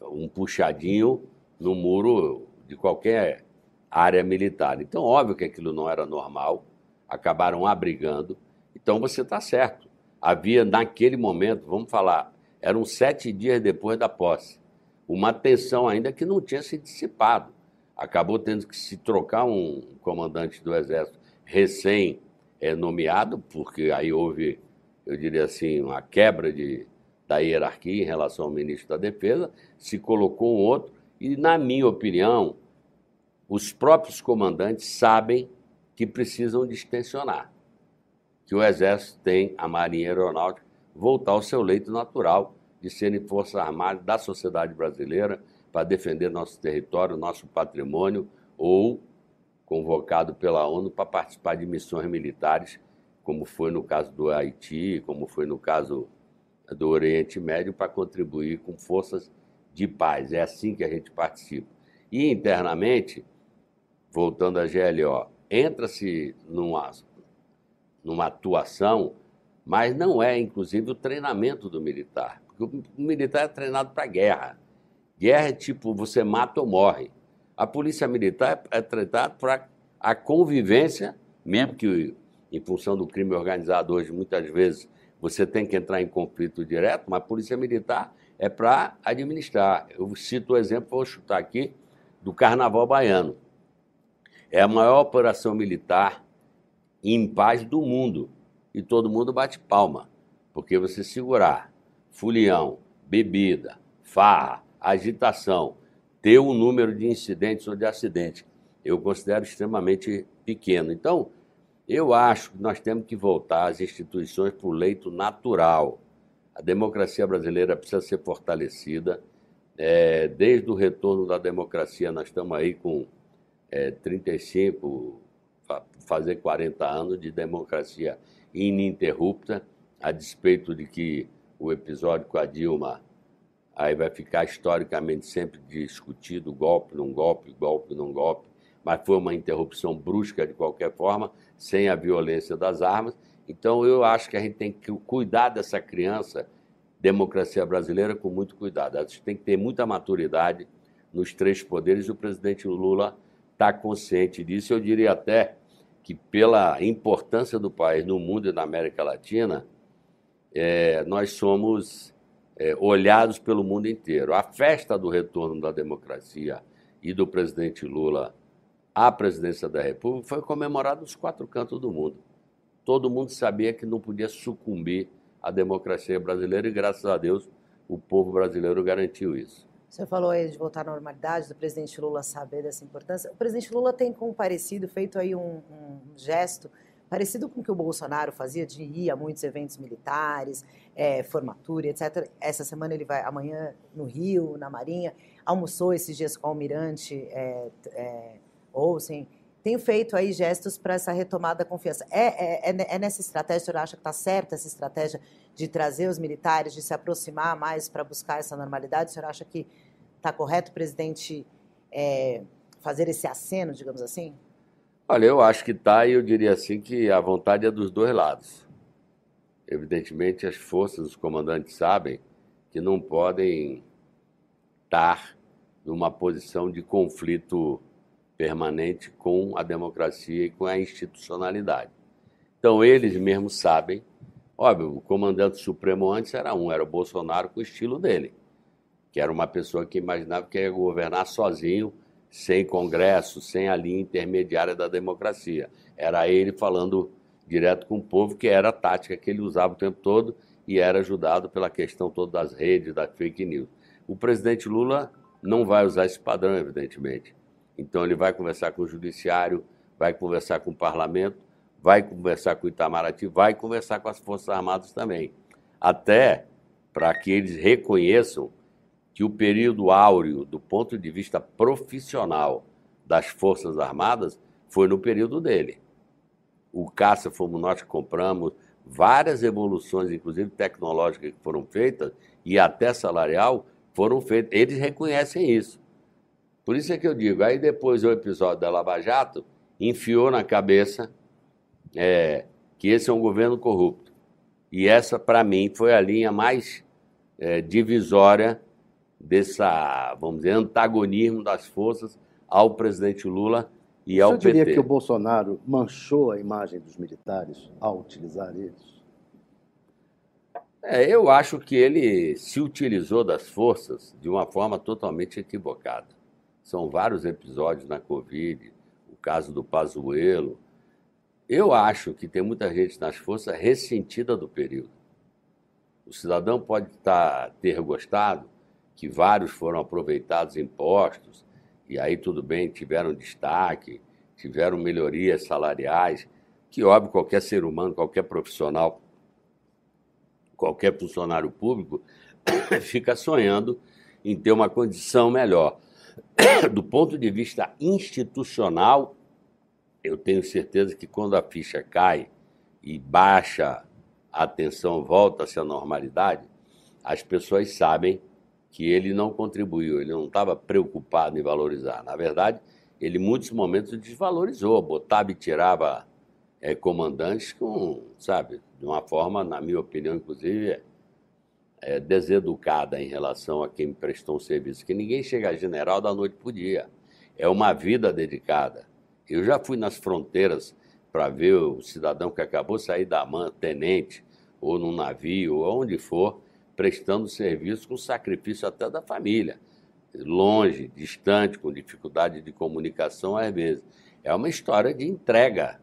um puxadinho no muro de qualquer área militar. Então, óbvio que aquilo não era normal, acabaram abrigando. Então, você está certo. Havia, naquele momento, vamos falar, eram sete dias depois da posse, uma tensão ainda que não tinha se dissipado. Acabou tendo que se trocar um comandante do Exército recém-nomeado, porque aí houve, eu diria assim, uma quebra de, da hierarquia em relação ao ministro da Defesa, se colocou um outro, e, na minha opinião, os próprios comandantes sabem que precisam distensionar, que o Exército tem, a Marinha Aeronáutica, voltar ao seu leito natural de serem forças armadas da sociedade brasileira para defender nosso território, nosso patrimônio, ou convocado pela ONU para participar de missões militares, como foi no caso do Haiti, como foi no caso do Oriente Médio, para contribuir com forças de paz. É assim que a gente participa. E internamente, voltando à GLO, entra-se numa, numa atuação, mas não é, inclusive, o treinamento do militar. Porque o militar é treinado para guerra. Guerra é tipo, você mata ou morre. A polícia militar é treinada para a convivência, mesmo que em função do crime organizado hoje, muitas vezes, você tem que entrar em conflito direto, mas a polícia militar é para administrar. Eu cito o exemplo, vou chutar aqui, do Carnaval Baiano. É a maior operação militar em paz do mundo. E todo mundo bate palma. Porque você segurar fulião, bebida, farra, agitação, ter um número de incidentes ou de acidentes, eu considero extremamente pequeno. Então, eu acho que nós temos que voltar às instituições para o leito natural. A democracia brasileira precisa ser fortalecida. É, desde o retorno da democracia, nós estamos aí com é, 35, fazer 40 anos de democracia ininterrupta, a despeito de que o episódio com a Dilma aí vai ficar historicamente sempre discutido golpe, não golpe, golpe, não golpe, mas foi uma interrupção brusca de qualquer forma, sem a violência das armas. Então eu acho que a gente tem que cuidar dessa criança, democracia brasileira, com muito cuidado. A gente tem que ter muita maturidade nos três poderes e o presidente Lula está consciente disso. Eu diria até que, pela importância do país no mundo e na América Latina, é, nós somos é, olhados pelo mundo inteiro. A festa do retorno da democracia e do presidente Lula à presidência da República foi comemorada nos quatro cantos do mundo. Todo mundo sabia que não podia sucumbir à democracia brasileira e, graças a Deus, o povo brasileiro garantiu isso. Você falou aí de voltar à normalidade, do presidente Lula saber dessa importância. O presidente Lula tem comparecido, feito aí um, um gesto parecido com o que o Bolsonaro fazia de ir a muitos eventos militares, é, formatura, etc. Essa semana ele vai, amanhã, no Rio, na Marinha, almoçou esses dias com o almirante é, é, Olsen. Tem feito aí gestos para essa retomada da confiança. É, é, é, é nessa estratégia, o senhor acha que está certa essa estratégia de trazer os militares, de se aproximar mais para buscar essa normalidade? O senhor acha que está correto o presidente é, fazer esse aceno, digamos assim? Olha, eu acho que está e eu diria assim que a vontade é dos dois lados. Evidentemente, as forças, os comandantes sabem que não podem estar numa posição de conflito permanente com a democracia e com a institucionalidade. Então, eles mesmos sabem. Óbvio, o comandante supremo antes era um, era o Bolsonaro com o estilo dele, que era uma pessoa que imaginava que ia governar sozinho sem Congresso, sem a linha intermediária da democracia. Era ele falando direto com o povo, que era a tática que ele usava o tempo todo e era ajudado pela questão toda das redes, da fake news. O presidente Lula não vai usar esse padrão, evidentemente. Então ele vai conversar com o judiciário, vai conversar com o parlamento, vai conversar com o Itamaraty, vai conversar com as Forças Armadas também. Até para que eles reconheçam que o período áureo, do ponto de vista profissional das Forças Armadas, foi no período dele. O caça fomos nós que compramos, várias evoluções, inclusive tecnológicas, que foram feitas, e até salarial, foram feitas. Eles reconhecem isso. Por isso é que eu digo, aí depois o episódio da Lava Jato enfiou na cabeça é, que esse é um governo corrupto. E essa, para mim, foi a linha mais é, divisória dessa, vamos dizer, antagonismo das forças ao presidente Lula e ao PT. Você diria que o Bolsonaro manchou a imagem dos militares ao utilizar eles? É, eu acho que ele se utilizou das forças de uma forma totalmente equivocada. São vários episódios na Covid, o caso do Pazuello. Eu acho que tem muita gente nas forças ressentida do período. O cidadão pode estar, ter gostado que vários foram aproveitados em postos, e aí tudo bem, tiveram destaque, tiveram melhorias salariais, que óbvio qualquer ser humano, qualquer profissional qualquer funcionário público fica sonhando em ter uma condição melhor. Do ponto de vista institucional, eu tenho certeza que quando a ficha cai e baixa a atenção, volta-se à normalidade, as pessoas sabem que ele não contribuiu, ele não estava preocupado em valorizar. Na verdade, ele em muitos momentos desvalorizou, botava e tirava é, comandantes com, sabe, de uma forma, na minha opinião, inclusive, é, deseducada em relação a quem prestou um serviço. Que ninguém chega a general da noite para o dia. É uma vida dedicada. Eu já fui nas fronteiras para ver o cidadão que acabou de sair da mão, tenente, ou num navio, ou onde for, prestando serviço com sacrifício até da família. Longe, distante, com dificuldade de comunicação às vezes. É uma história de entrega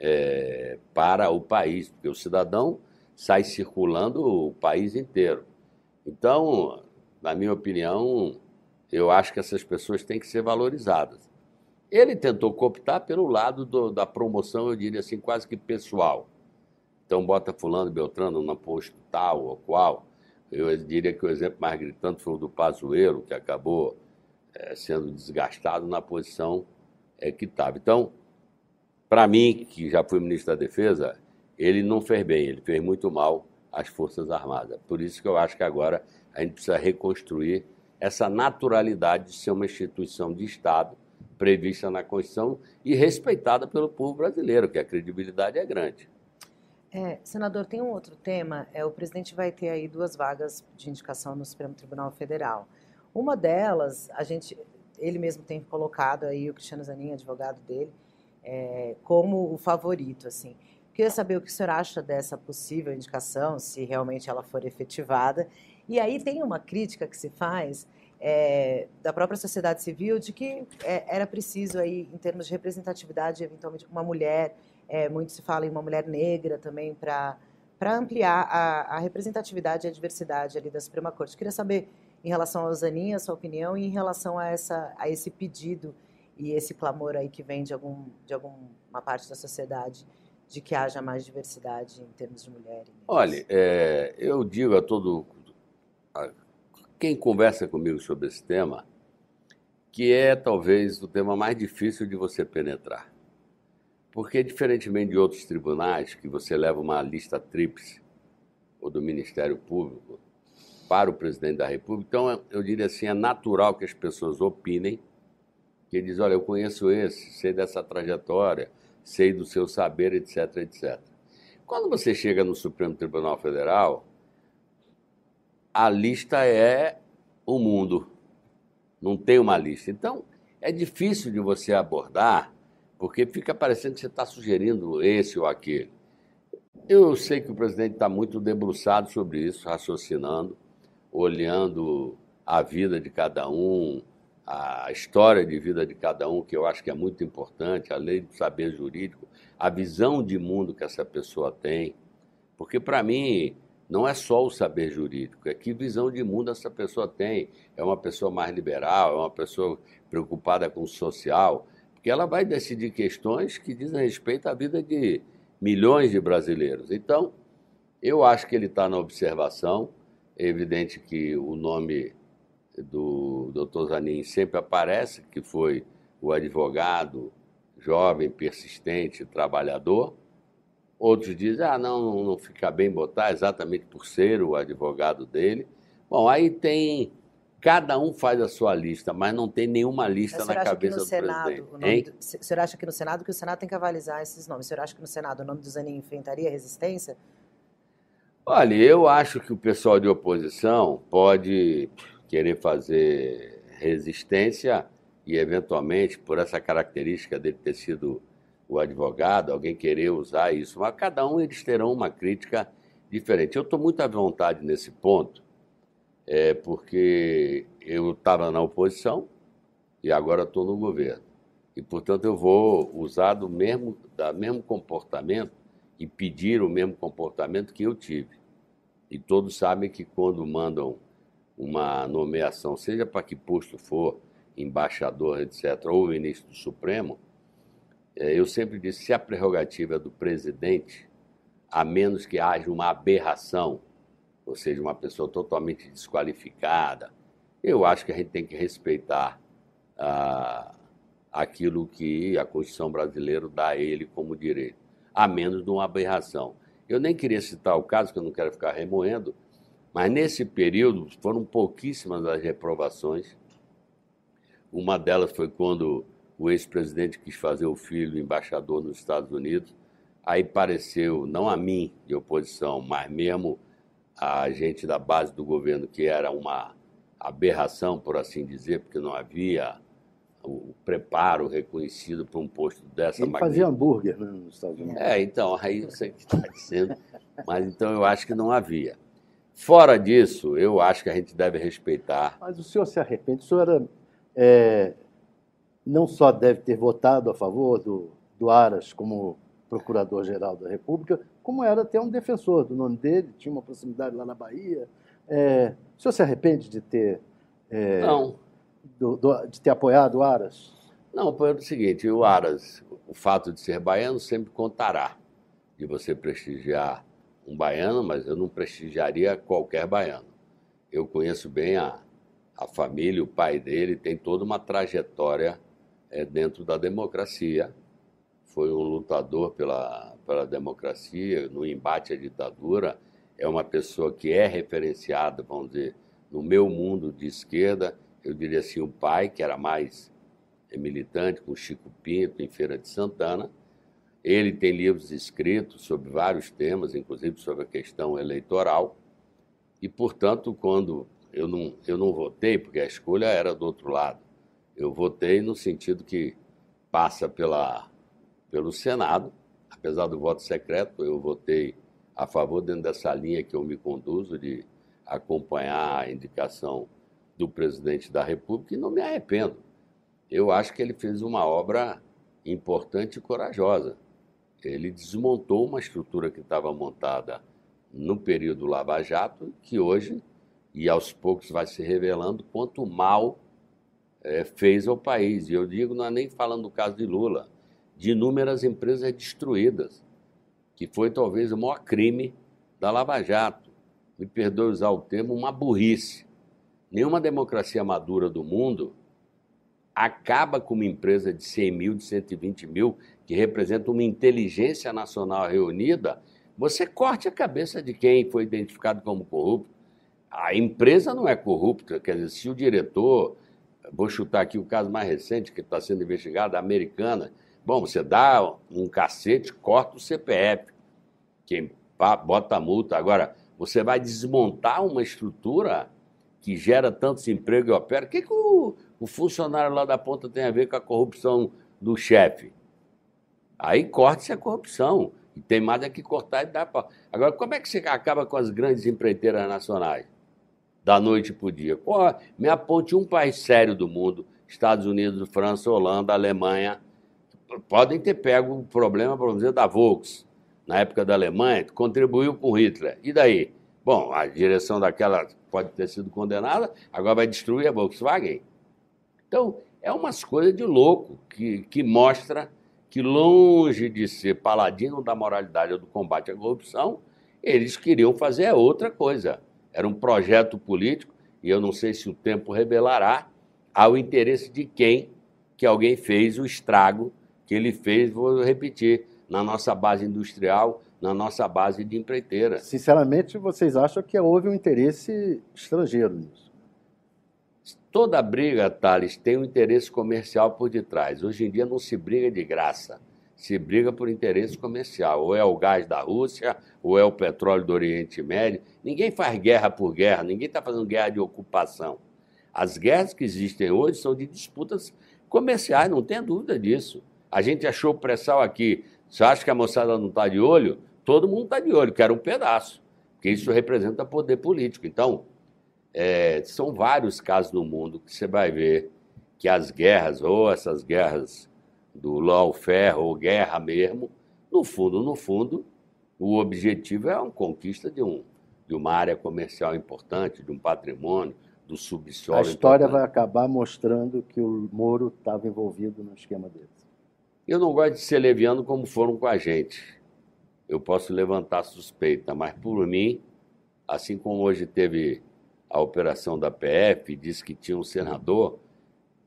é, para o país, porque o cidadão sai circulando o país inteiro. Então, na minha opinião, eu acho que essas pessoas têm que ser valorizadas. Ele tentou cooptar pelo lado do, da promoção, eu diria assim, quase que pessoal. Então, bota fulano, Beltrano na posto tal ou qual. Eu diria que o exemplo mais gritante foi o do Pazuello, que acabou é, sendo desgastado na posição é, que estava. Então, para mim, que já fui ministro da Defesa, ele não fez bem, ele fez muito mal às Forças Armadas. Por isso que eu acho que agora a gente precisa reconstruir essa naturalidade de ser uma instituição de Estado prevista na Constituição e respeitada pelo povo brasileiro, que a credibilidade é grande. É, senador, tem um outro tema. É, o presidente vai ter aí duas vagas de indicação no Supremo Tribunal Federal. Uma delas, a gente, ele mesmo tem colocado aí o Cristiano Zanin, advogado dele, é, como o favorito, assim. Queria saber o que o senhor acha dessa possível indicação, se realmente ela for efetivada. E aí tem uma crítica que se faz é, da própria sociedade civil de que é, era preciso aí, em termos de representatividade, eventualmente uma mulher, é, muito se fala em uma mulher negra também para ampliar a, a, representatividade e a diversidade ali da Suprema Corte. Queria saber em relação Zanin, a sua opinião e em relação a essa a esse pedido e esse clamor aí que vem de, algum, de alguma parte da sociedade de que haja mais diversidade em termos de mulheres. Olha, é, eu digo a todo a, quem conversa comigo sobre esse tema que é talvez o tema mais difícil de você penetrar. Porque, diferentemente de outros tribunais, que você leva uma lista tríplice, ou do Ministério Público, para o presidente da República, então eu diria assim: é natural que as pessoas opinem que diz, olha, eu conheço esse, sei dessa trajetória, sei do seu saber, etc, etc. Quando você chega no Supremo Tribunal Federal, a lista é o mundo. Não tem uma lista. Então, é difícil de você abordar, porque fica parecendo que você está sugerindo esse ou aquele. Eu sei que o presidente está muito debruçado sobre isso, raciocinando, olhando a vida de cada um, a história de vida de cada um, que eu acho que é muito importante, a lei do saber jurídico, a visão de mundo que essa pessoa tem. Porque, para mim, não é só o saber jurídico, é que visão de mundo essa pessoa tem. É uma pessoa mais liberal, é uma pessoa preocupada com o social, porque ela vai decidir questões que dizem respeito à vida de milhões de brasileiros. Então, eu acho que ele está na observação. É evidente que o nome do Dr. Zanin sempre aparece, que foi o advogado jovem, persistente, trabalhador. Outros dizem, ah, não, não fica bem botar, exatamente por ser o advogado dele. Bom, aí tem. Cada um faz a sua lista, mas não tem nenhuma lista na cabeça do Senado, presidente. Do, o senhor acha que no Senado, que o Senado tem que avalizar esses nomes, o senhor acha que no Senado o nome do Zanin enfrentaria resistência? Olha, eu acho que o pessoal de oposição pode querer fazer resistência e, eventualmente, por essa característica dele ter sido o advogado, alguém querer usar isso, mas cada um eles terão uma crítica diferente. Eu estou muito à vontade nesse ponto, é, porque eu estava na oposição e agora estou no governo. E, portanto, eu vou usar do mesmo, da mesmo comportamento e pedir o mesmo comportamento que eu tive. E todos sabem que quando mandam uma nomeação, seja para que posto for, embaixador, etc., ou ministro do Supremo, é, eu sempre disse: se a prerrogativa é do presidente, a menos que haja uma aberração, ou seja, uma pessoa totalmente desqualificada, eu acho que a gente tem que respeitar ah, aquilo que a Constituição brasileira dá a ele como direito, a menos de uma aberração. Eu nem queria citar o caso, que eu não quero ficar remoendo, mas nesse período foram pouquíssimas as reprovações. Uma delas foi quando o ex-presidente quis fazer o filho embaixador nos Estados Unidos. Aí pareceu, não a mim de oposição, mas mesmo a gente da base do governo, que era uma aberração, por assim dizer, porque não havia o preparo reconhecido para um posto dessa Ele fazia hambúrguer né, nos Estados Unidos. É, então, aí você que está dizendo. Mas então eu acho que não havia. Fora disso, eu acho que a gente deve respeitar. Mas o senhor se arrepende? O senhor era, é, não só deve ter votado a favor do, do Aras como procurador-geral da República, como era até um defensor do nome dele, tinha uma proximidade lá na Bahia. É, o senhor se arrepende de ter. É, não do, do, de ter apoiado o Aras? Não, foi o seguinte, o Aras, o fato de ser baiano sempre contará de você prestigiar um baiano, mas eu não prestigiaria qualquer baiano. Eu conheço bem a, a família, o pai dele tem toda uma trajetória é, dentro da democracia. Foi um lutador pela, pela democracia, no embate à ditadura. É uma pessoa que é referenciada, vamos dizer, no meu mundo de esquerda eu diria assim, o pai, que era mais militante, com Chico Pinto, em Feira de Santana. Ele tem livros escritos sobre vários temas, inclusive sobre a questão eleitoral. E, portanto, quando eu não, eu não votei, porque a escolha era do outro lado, eu votei no sentido que passa pela, pelo Senado, apesar do voto secreto, eu votei a favor dentro dessa linha que eu me conduzo de acompanhar a indicação do presidente da República e não me arrependo. Eu acho que ele fez uma obra importante e corajosa. Ele desmontou uma estrutura que estava montada no período Lava Jato, que hoje, e aos poucos vai se revelando, quanto mal é, fez ao país. E eu digo, não é nem falando do caso de Lula, de inúmeras empresas destruídas, que foi talvez o maior crime da Lava Jato. Me perdoe usar o termo, uma burrice. Nenhuma democracia madura do mundo acaba com uma empresa de 100 mil, de 120 mil, que representa uma inteligência nacional reunida, você corte a cabeça de quem foi identificado como corrupto. A empresa não é corrupta, quer dizer, se o diretor, vou chutar aqui o caso mais recente que está sendo investigado, a americana, bom, você dá um cacete, corta o CPF, quem bota a multa. Agora, você vai desmontar uma estrutura que gera tantos empregos e opera, o que, que o, o funcionário lá da ponta tem a ver com a corrupção do chefe? Aí corte-se a corrupção. E tem mais é que cortar e dar para. Agora, como é que você acaba com as grandes empreiteiras nacionais? Da noite para o dia. Qual, me aponte um país sério do mundo, Estados Unidos, França, Holanda, Alemanha, podem ter pego o problema, por exemplo, da Volks, na época da Alemanha, contribuiu com Hitler. E daí? Bom, a direção daquela pode ter sido condenada, agora vai destruir a Volkswagen. Então, é umas coisas de louco que, que mostra que, longe de ser paladino da moralidade ou do combate à corrupção, eles queriam fazer outra coisa. Era um projeto político, e eu não sei se o tempo revelará ao interesse de quem que alguém fez o estrago que ele fez, vou repetir, na nossa base industrial, na nossa base de empreiteira. Sinceramente, vocês acham que houve um interesse estrangeiro nisso? Toda briga, Thales, tem um interesse comercial por detrás. Hoje em dia não se briga de graça, se briga por interesse comercial. Ou é o gás da Rússia, ou é o petróleo do Oriente Médio. Ninguém faz guerra por guerra, ninguém está fazendo guerra de ocupação. As guerras que existem hoje são de disputas comerciais, não tenha dúvida disso. A gente achou o pré-sal aqui. Você acha que a moçada não está de olho? Todo mundo está de olho, quer um pedaço, porque isso representa poder político. Então, é, são vários casos no mundo que você vai ver que as guerras, ou essas guerras do lawfare, ou guerra mesmo, no fundo, no fundo, o objetivo é a conquista de, um, de uma área comercial importante, de um patrimônio, do subsolo. A história importante. vai acabar mostrando que o Moro estava envolvido no esquema dele. Eu não gosto de ser leviano como foram com a gente. Eu posso levantar suspeita, mas por mim, assim como hoje teve a operação da PF, disse que tinha um senador.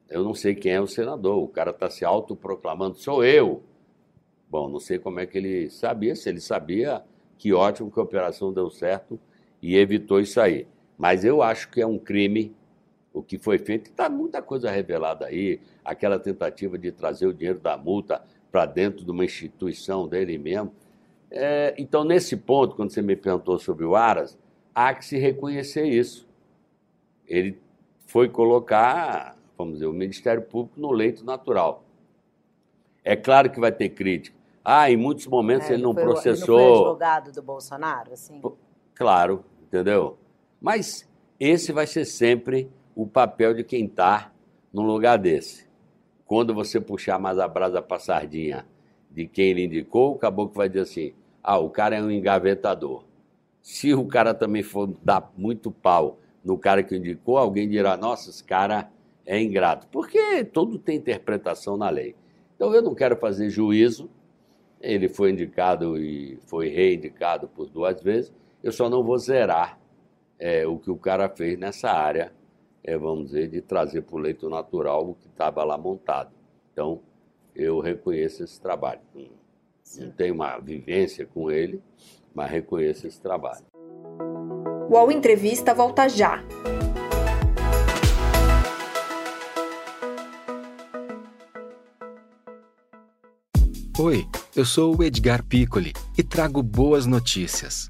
Eu não sei quem é o senador, o cara está se autoproclamando, sou eu. Bom, não sei como é que ele sabia, se ele sabia, que ótimo que a operação deu certo e evitou isso aí. Mas eu acho que é um crime o que foi feito. Está muita coisa revelada aí, aquela tentativa de trazer o dinheiro da multa para dentro de uma instituição dele mesmo. É, então, nesse ponto, quando você me perguntou sobre o Aras, há que se reconhecer isso ele foi colocar, vamos dizer, o Ministério Público no leito natural. É claro que vai ter crítica. Ah, em muitos momentos é, ele, não foi, processou. Ele não foi advogado do Bolsonaro, assim? Claro, entendeu? Mas esse vai ser sempre o papel de quem está num lugar desse. Quando você puxar mais a brasa para sardinha de quem ele indicou, o caboclo vai dizer assim: ah, o cara é um engavetador. Se o cara também for dar muito pau no cara que indicou, alguém dirá: nossa, esse cara é ingrato. Porque tudo tem interpretação na lei. Então eu não quero fazer juízo. Ele foi indicado e foi reindicado por duas vezes. Eu só não vou zerar é, o que o cara fez nessa área, é, vamos dizer, de trazer para o leito natural o que estava lá montado. Então, eu reconheço esse trabalho. Não tenho uma vivência com ele, mas reconheço esse trabalho. O UOL Entrevista volta já. Oi, eu sou o Edgar Piccoli e trago boas notícias.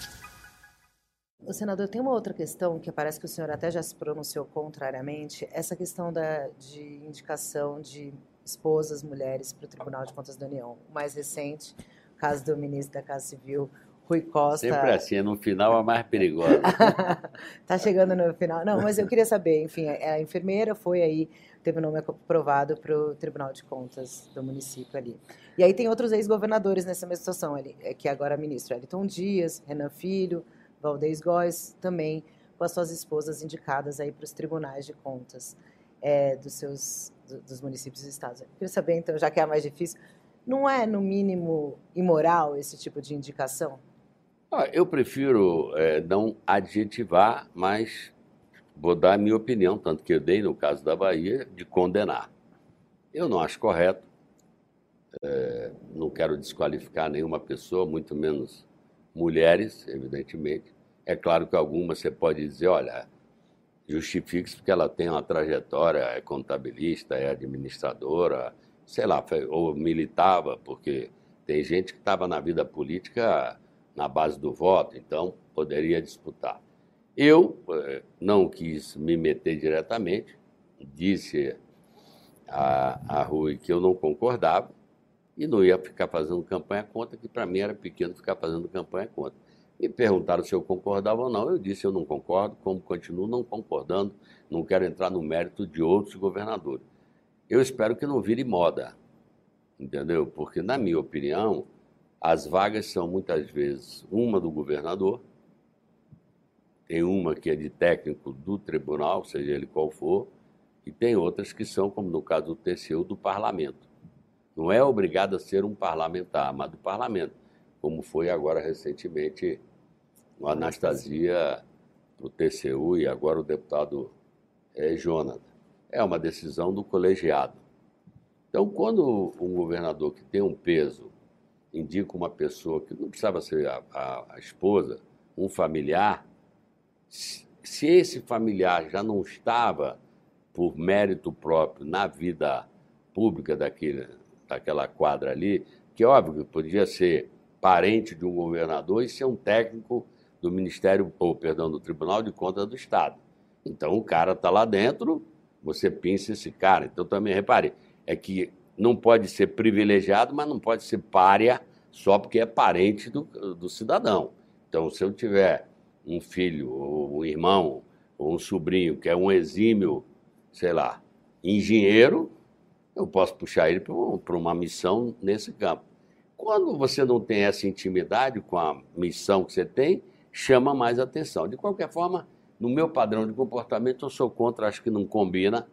O senador, tem uma outra questão que parece que o senhor até já se pronunciou contrariamente, essa questão da, de indicação de esposas, mulheres para o Tribunal de Contas da União. O mais recente, o caso do ministro da Casa Civil, Rui Costa. Sempre assim, no final a mais perigosa. Está chegando no final. Não, mas eu queria saber, enfim, a, a enfermeira foi aí, teve o nome aprovado para o Tribunal de Contas do município ali. E aí tem outros ex-governadores nessa mesma situação, ali, é, que agora é ministro, Elton Dias, Renan Filho, Valdez Góes, também com as suas esposas indicadas aí para os tribunais de contas é, dos seus do, dos municípios e estados. Eu queria saber, então, já que é a mais difícil, não é, no mínimo, imoral esse tipo de indicação? Ah, eu prefiro é, não adjetivar, mas vou dar a minha opinião, tanto que eu dei no caso da Bahia, de condenar. Eu não acho correto, é, não quero desqualificar nenhuma pessoa, muito menos mulheres, evidentemente. É claro que algumas você pode dizer, olha, justifique-se porque ela tem uma trajetória, é contabilista, é administradora, sei lá, ou militava, porque tem gente que estava na vida política na base do voto, então poderia disputar. Eu eh, não quis me meter diretamente, disse a, a Rui que eu não concordava e não ia ficar fazendo campanha contra, que para mim era pequeno ficar fazendo campanha contra. Me perguntaram se eu concordava ou não, eu disse eu não concordo, como continuo não concordando, não quero entrar no mérito de outros governadores. Eu espero que não vire moda, entendeu? Porque, na minha opinião, as vagas são muitas vezes uma do governador, tem uma que é de técnico do tribunal, seja ele qual for, e tem outras que são, como no caso do TCU, do parlamento. Não é obrigado a ser um parlamentar, mas do parlamento, como foi agora recentemente o Anastasia para o TCU e agora o deputado é, Jonathan. É uma decisão do colegiado. Então, quando um governador que tem um peso indica uma pessoa que não precisava ser a, a, a esposa, um familiar, se esse familiar já não estava por mérito próprio na vida pública daquele, daquela quadra ali, que óbvio que podia ser parente de um governador e ser um técnico do Ministério, ou perdão, do Tribunal de Contas do Estado. Então o cara está lá dentro, você pensa esse cara. Então também repare, é que não pode ser privilegiado, mas não pode ser párea só porque é parente do, do cidadão. Então, se eu tiver um filho, ou um irmão, ou um sobrinho que é um exímio, sei lá, engenheiro, eu posso puxar ele para uma missão nesse campo. Quando você não tem essa intimidade com a missão que você tem, chama mais atenção. De qualquer forma, no meu padrão de comportamento, eu sou contra, acho que não combina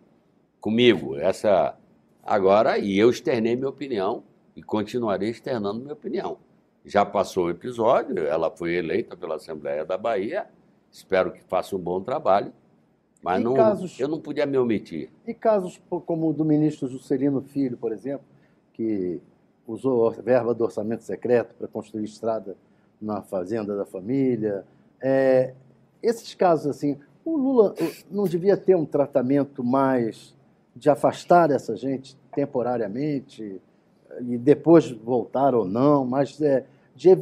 comigo. Essa agora, e eu externei minha opinião e continuarei externando minha opinião. Já passou o episódio, ela foi eleita pela Assembleia da Bahia, espero que faça um bom trabalho, mas não, casos, eu não podia me omitir. E casos como o do ministro Juscelino Filho, por exemplo, que usou verba do orçamento secreto para construir estrada na fazenda da família. É, esses casos, assim, o Lula não devia ter um tratamento mais de afastar essa gente temporariamente e depois voltar ou não, mas é, de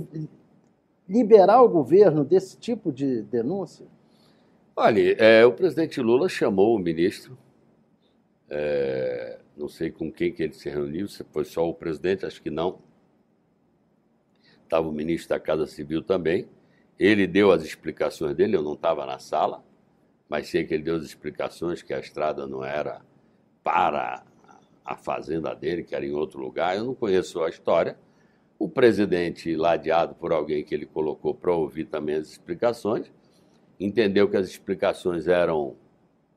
liberar o governo desse tipo de denúncia? Olha, é, o presidente Lula chamou o ministro, é, não sei com quem que ele se reuniu, se foi só o presidente, acho que não. Estava o ministro da Casa Civil também. Ele deu as explicações dele, eu não estava na sala, mas sei que ele deu as explicações que a estrada não era para a fazenda dele, que era em outro lugar. Eu não conheço a história, o presidente, ladeado por alguém que ele colocou para ouvir também as explicações, entendeu que as explicações eram,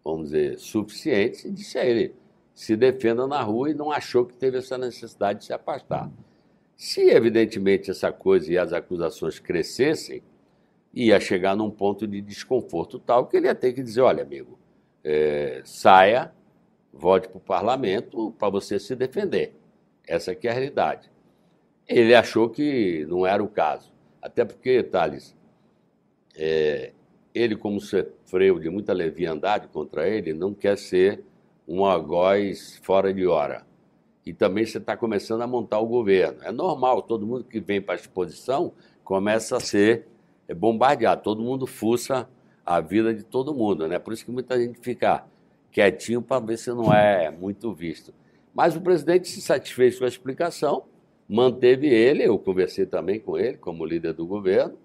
vamos dizer, suficientes e disse a ele: se defenda na rua e não achou que teve essa necessidade de se afastar. Se, evidentemente, essa coisa e as acusações crescessem, ia chegar num ponto de desconforto tal que ele ia ter que dizer: olha, amigo, é, saia, volte para o parlamento para você se defender. Essa é a realidade. Ele achou que não era o caso. Até porque, Thales, é, ele, como sofreu de muita leviandade contra ele, não quer ser um algoz fora de hora. E também você está começando a montar o governo. É normal, todo mundo que vem para a exposição começa a ser bombardeado, todo mundo fuça a vida de todo mundo. Né? Por isso que muita gente fica quietinho para ver se não é muito visto. Mas o presidente se satisfez com a explicação manteve ele, eu conversei também com ele, como líder do governo.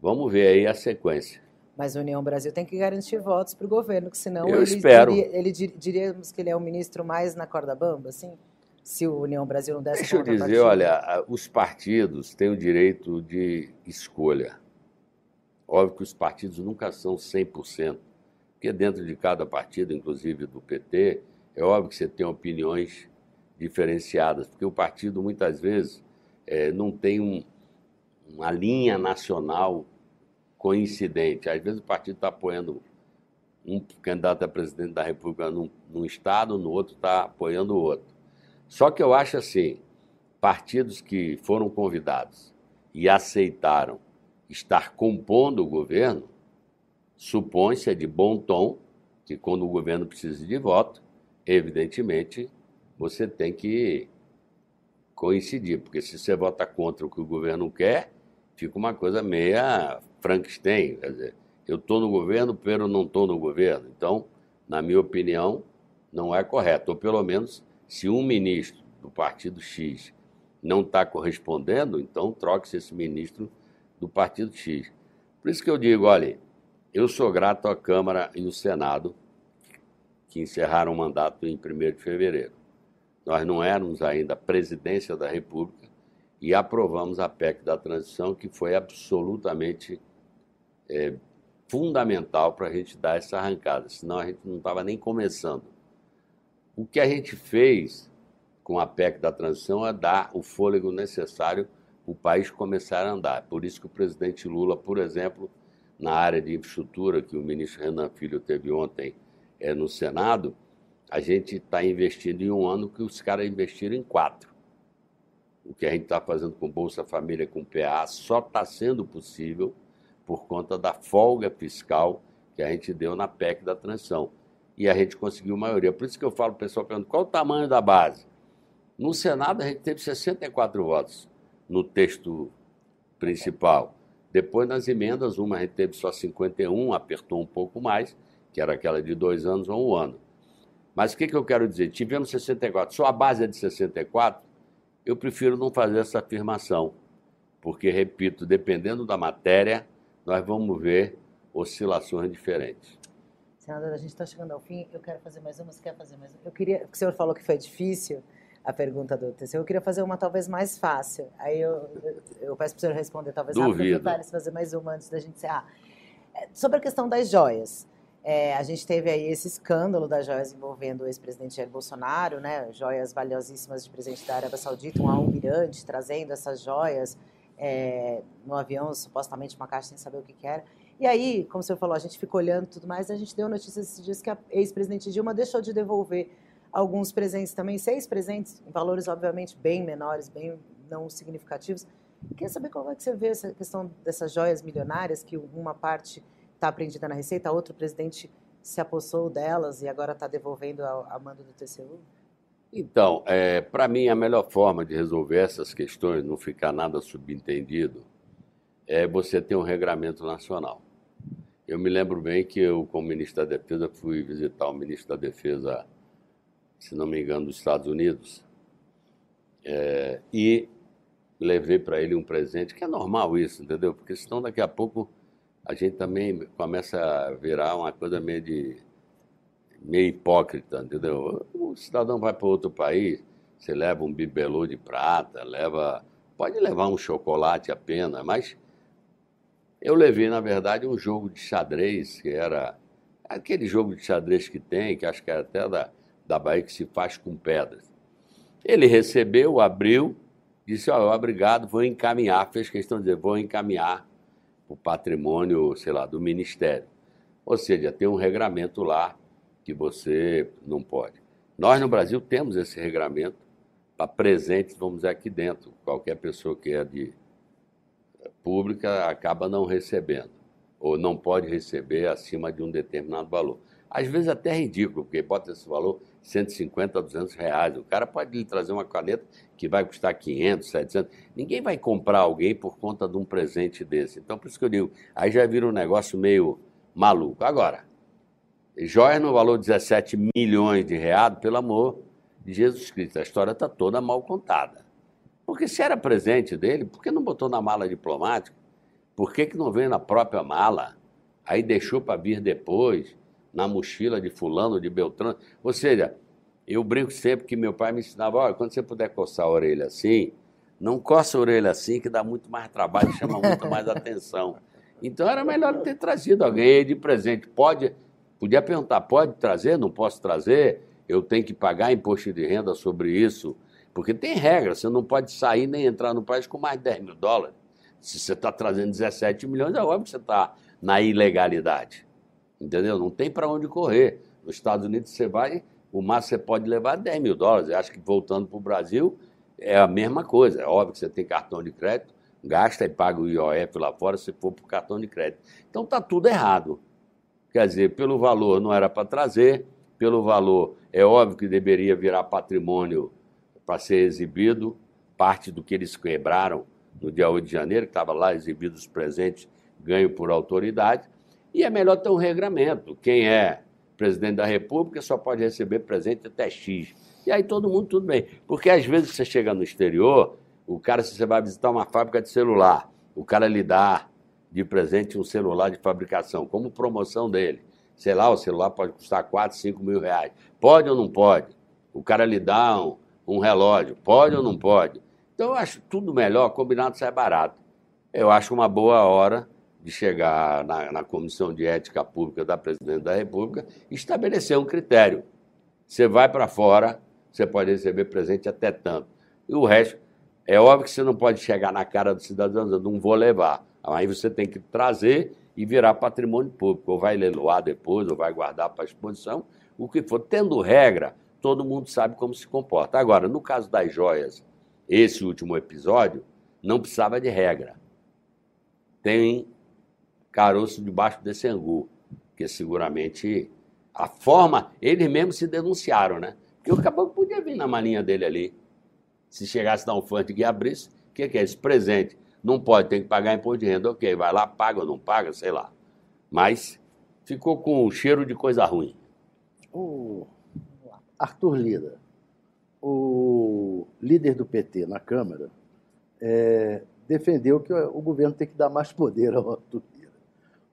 Vamos ver aí a sequência. Mas a União Brasil tem que garantir votos para o governo, que senão eu ele, espero. Diria, ele diríamos que ele é o ministro mais na corda bamba, assim? Se o União Brasil não desse Deixa eu dizer, olha, os partidos têm o direito de escolha. Óbvio que os partidos nunca são 100%, porque dentro de cada partido, inclusive do PT, é óbvio que você tem opiniões diferenciadas, porque o partido muitas vezes é, não tem um, uma linha nacional coincidente. Às vezes o partido está apoiando um candidato a presidente da República num, num estado, no outro está apoiando o outro. Só que eu acho assim, partidos que foram convidados e aceitaram estar compondo o governo, supõe-se é de bom tom que quando o governo precisa de voto, evidentemente você tem que coincidir, porque se você vota contra o que o governo quer, fica uma coisa meia Frankenstein. Quer dizer, eu estou no governo, pero não estou no governo. Então, na minha opinião, não é correto. Ou pelo menos, se um ministro do partido X não está correspondendo, então troque-se esse ministro do partido X. Por isso que eu digo, olha, eu sou grato à Câmara e ao Senado que encerraram o mandato em 1 de fevereiro. Nós não éramos ainda presidência da República e aprovamos a PEC da transição, que foi absolutamente é, fundamental para a gente dar essa arrancada, senão a gente não estava nem começando. O que a gente fez com a PEC da transição é dar o fôlego necessário para o país começar a andar. Por isso que o presidente Lula, por exemplo, na área de infraestrutura, que o ministro Renan Filho teve ontem é, no Senado, a gente está investindo em um ano que os caras investiram em quatro. O que a gente está fazendo com Bolsa Família, com PA, só está sendo possível por conta da folga fiscal que a gente deu na PEC da transição. E a gente conseguiu maioria. Por isso que eu falo, o pessoal pergunta, qual o tamanho da base? No Senado, a gente teve 64 votos no texto principal. Depois, nas emendas, uma a gente teve só 51, apertou um pouco mais, que era aquela de dois anos ou um ano. Mas o que, que eu quero dizer? Tivemos 64. Só a base é de 64, eu prefiro não fazer essa afirmação. Porque, repito, dependendo da matéria, nós vamos ver oscilações diferentes. Senadora, a gente está chegando ao fim. Eu quero fazer mais uma. Você quer fazer mais uma? Eu queria. O senhor falou que foi difícil a pergunta do TCU. Eu queria fazer uma talvez mais fácil. Aí eu, eu, eu peço para o senhor responder talvez Duvido. rápido. fazer mais uma antes da gente encerrar. É, sobre a questão das joias. É, a gente teve aí esse escândalo das joias envolvendo o ex-presidente Jair Bolsonaro, né? Joias valiosíssimas de presente da Arábia Saudita, um almirante trazendo essas joias é, no avião, supostamente uma caixa sem saber o que, que era. E aí, como senhor falou, a gente ficou olhando tudo mais, a gente deu notícias esses dias que a ex-presidente Dilma deixou de devolver alguns presentes também, seis presentes, em valores obviamente bem menores, bem não significativos. Queria saber como é que você vê essa questão dessas joias milionárias, que uma parte está apreendida na Receita, a outra presidente se apossou delas e agora está devolvendo a, mando do TCU? Então, é, para mim, a melhor forma de resolver essas questões, não ficar nada subentendido, é você ter um regramento nacional. Eu me lembro bem que eu, como ministro da Defesa, fui visitar o ministro da Defesa se não me engano, dos Estados Unidos, é, e levei para ele um presente, que é normal isso, entendeu? Porque senão daqui a pouco a gente também começa a virar uma coisa meio de meio hipócrita, entendeu? O cidadão vai para outro país, você leva um bibelô de prata, leva, pode levar um chocolate apenas, mas eu levei, na verdade, um jogo de xadrez, que era aquele jogo de xadrez que tem, que acho que era até da da Bahia que se faz com pedras. Ele recebeu, abriu, disse: oh, obrigado, vou encaminhar. Fez questão de dizer: vou encaminhar o patrimônio, sei lá, do Ministério. Ou seja, tem um regramento lá que você não pode. Nós no Brasil temos esse regramento para presentes, vamos dizer, aqui dentro. Qualquer pessoa que é de pública acaba não recebendo, ou não pode receber acima de um determinado valor. Às vezes até é ridículo, porque bota esse valor 150 a 200 reais. O cara pode lhe trazer uma caneta que vai custar 500, 700. Ninguém vai comprar alguém por conta de um presente desse. Então, por isso que eu digo, aí já vira um negócio meio maluco. Agora, joias no valor de 17 milhões de reais, pelo amor de Jesus Cristo, a história está toda mal contada. Porque se era presente dele, por que não botou na mala diplomática? Por que, que não veio na própria mala? Aí deixou para vir depois na mochila de fulano, de Beltrano. Ou seja, eu brinco sempre que meu pai me ensinava, olha, quando você puder coçar a orelha assim, não coça a orelha assim, que dá muito mais trabalho, chama muito mais atenção. Então era melhor ter trazido alguém de presente. Pode, podia perguntar, pode trazer? Não posso trazer? Eu tenho que pagar imposto de renda sobre isso? Porque tem regra, você não pode sair nem entrar no país com mais de 10 mil dólares. Se você está trazendo 17 milhões, é óbvio que você está na ilegalidade. Entendeu? Não tem para onde correr. Nos Estados Unidos você vai, o máximo você pode levar 10 mil dólares. Eu acho que voltando para o Brasil é a mesma coisa. É óbvio que você tem cartão de crédito, gasta e paga o IOF lá fora se for o cartão de crédito. Então está tudo errado. Quer dizer, pelo valor não era para trazer, pelo valor é óbvio que deveria virar patrimônio para ser exibido, parte do que eles quebraram no dia 8 de janeiro, que estava lá exibido os presentes ganho por autoridade. E é melhor ter um regramento. Quem é presidente da República só pode receber presente até X. E aí todo mundo, tudo bem. Porque às vezes você chega no exterior, o cara, se você vai visitar uma fábrica de celular, o cara lhe dá de presente um celular de fabricação, como promoção dele. Sei lá, o celular pode custar 4, 5 mil reais. Pode ou não pode? O cara lhe dá um, um relógio. Pode ou não pode? Então eu acho tudo melhor, combinado sai barato. Eu acho uma boa hora de chegar na, na Comissão de Ética Pública da Presidente da República e estabelecer um critério. Você vai para fora, você pode receber presente até tanto. E o resto, é óbvio que você não pode chegar na cara do cidadão dizendo, não vou levar. Aí você tem que trazer e virar patrimônio público, ou vai leiloar depois, ou vai guardar para exposição, o que for. Tendo regra, todo mundo sabe como se comporta. Agora, no caso das joias, esse último episódio, não precisava de regra. Tem caroço debaixo desse angu, que seguramente a forma, eles mesmos se denunciaram, né? Porque o caboclo podia vir na malinha dele ali. Se chegasse a dar um fante e abrisse, o que, que é esse presente? Não pode, tem que pagar imposto de renda. Ok, vai lá, paga ou não paga, sei lá. Mas ficou com o cheiro de coisa ruim. O Arthur Lira, o líder do PT na Câmara, é, defendeu que o governo tem que dar mais poder ao Arthur.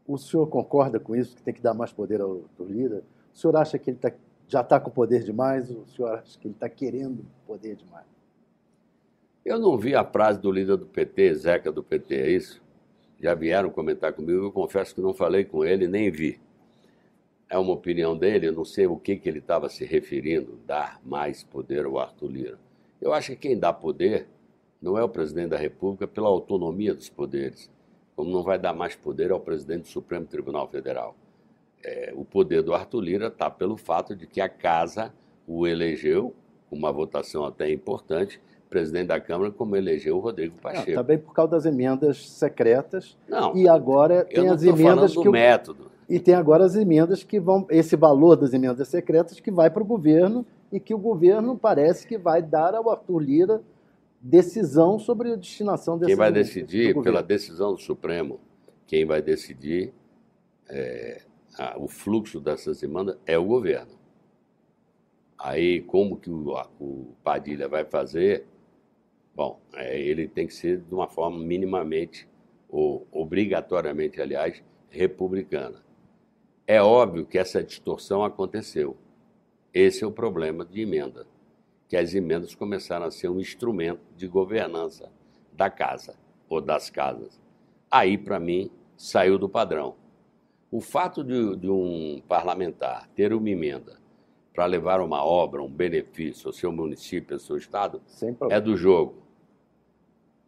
O senhor concorda com isso, que tem que dar mais poder ao Lira? O senhor acha que ele tá, já está com poder demais? O senhor acha que ele está querendo poder demais? Eu não vi a frase do líder do PT, Zeca do PT, é isso? Já vieram comentar comigo, eu confesso que não falei com ele, nem vi. É uma opinião dele, eu não sei o que, que ele estava se referindo, dar mais poder ao Arthur Lira. Eu acho que quem dá poder não é o presidente da República pela autonomia dos poderes, como não vai dar mais poder ao presidente do Supremo Tribunal Federal. É, o poder do Arthur Lira está pelo fato de que a casa o elegeu, com uma votação até importante, presidente da Câmara como elegeu o Rodrigo Pacheco. Não, também por causa das emendas secretas. Não. E agora tem as emendas que. O... método. E tem agora as emendas que vão. Esse valor das emendas secretas que vai para o governo e que o governo parece que vai dar ao Arthur Lira decisão sobre a destinação dessas Quem vai decidir, pela decisão do Supremo, quem vai decidir é, a, o fluxo dessas emendas é o governo. Aí, como que o, o Padilha vai fazer, Bom, é, ele tem que ser de uma forma minimamente, ou obrigatoriamente, aliás, republicana. É óbvio que essa distorção aconteceu. Esse é o problema de emenda, que as emendas começaram a ser um instrumento de governança da casa ou das casas. Aí, para mim, saiu do padrão. O fato de, de um parlamentar ter uma emenda para levar uma obra, um benefício ao seu município, ao seu estado, é do jogo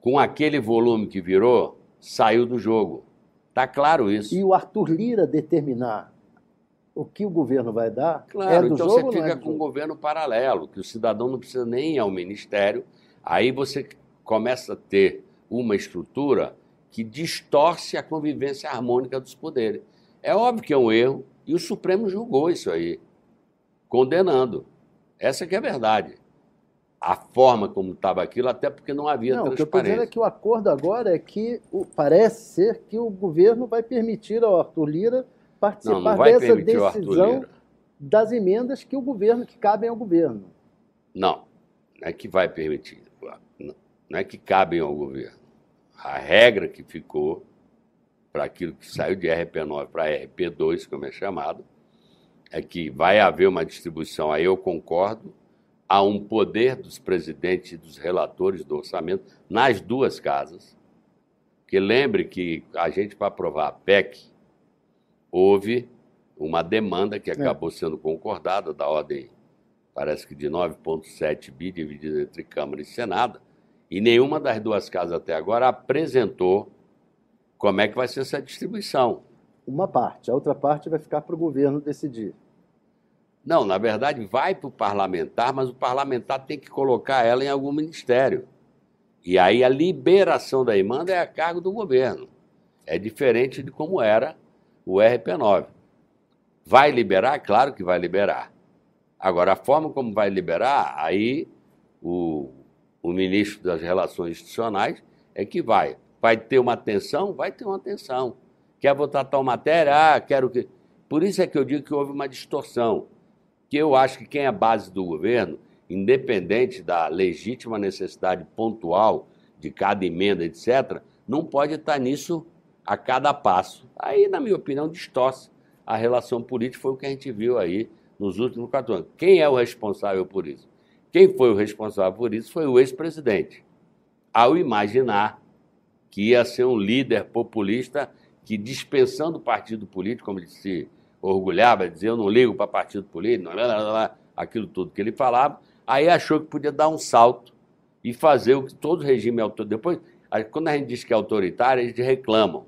com aquele volume que virou, saiu do jogo. Está claro isso. E o Arthur Lira determinar o que o governo vai dar? Claro, é então jogo, você fica é com um governo paralelo, que o cidadão não precisa nem ir ao ministério. Aí você começa a ter uma estrutura que distorce a convivência harmônica dos poderes. É óbvio que é um erro, e o Supremo julgou isso aí, condenando. Essa que é a verdade a forma como estava aquilo, até porque não havia não, transparência. O que eu estou dizendo é que o acordo agora é que o, parece ser que o governo vai permitir ao Arthur Lira participar não, não dessa decisão das emendas que o governo, que cabem ao governo. Não, não é que vai permitir. Não é que cabem ao governo. A regra que ficou para aquilo que saiu de RP9 para RP2, como é chamado, é que vai haver uma distribuição, aí eu concordo, há um poder dos presidentes e dos relatores do orçamento nas duas casas. Que lembre que a gente, para aprovar a PEC, houve uma demanda que é. acabou sendo concordada, da ordem, parece que de 9,7 bi, dividida entre Câmara e Senado, e nenhuma das duas casas até agora apresentou como é que vai ser essa distribuição. Uma parte, a outra parte vai ficar para o governo decidir. Não, na verdade, vai para o parlamentar, mas o parlamentar tem que colocar ela em algum ministério. E aí a liberação da emenda é a cargo do governo. É diferente de como era o RP9. Vai liberar? Claro que vai liberar. Agora, a forma como vai liberar, aí o, o ministro das Relações Institucionais é que vai. Vai ter uma atenção? Vai ter uma atenção. Quer votar tal matéria? Ah, quero que. Por isso é que eu digo que houve uma distorção que eu acho que quem é base do governo, independente da legítima necessidade pontual de cada emenda, etc., não pode estar nisso a cada passo. Aí, na minha opinião, distorce a relação política, foi o que a gente viu aí nos últimos quatro anos. Quem é o responsável por isso? Quem foi o responsável por isso foi o ex-presidente, ao imaginar que ia ser um líder populista que dispensando o partido político, como ele se orgulhava, dizia eu não ligo para partido político, lá, lá, lá, aquilo tudo que ele falava, aí achou que podia dar um salto e fazer o que todo regime autoritário. Depois, quando a gente diz que é autoritário, eles reclamam.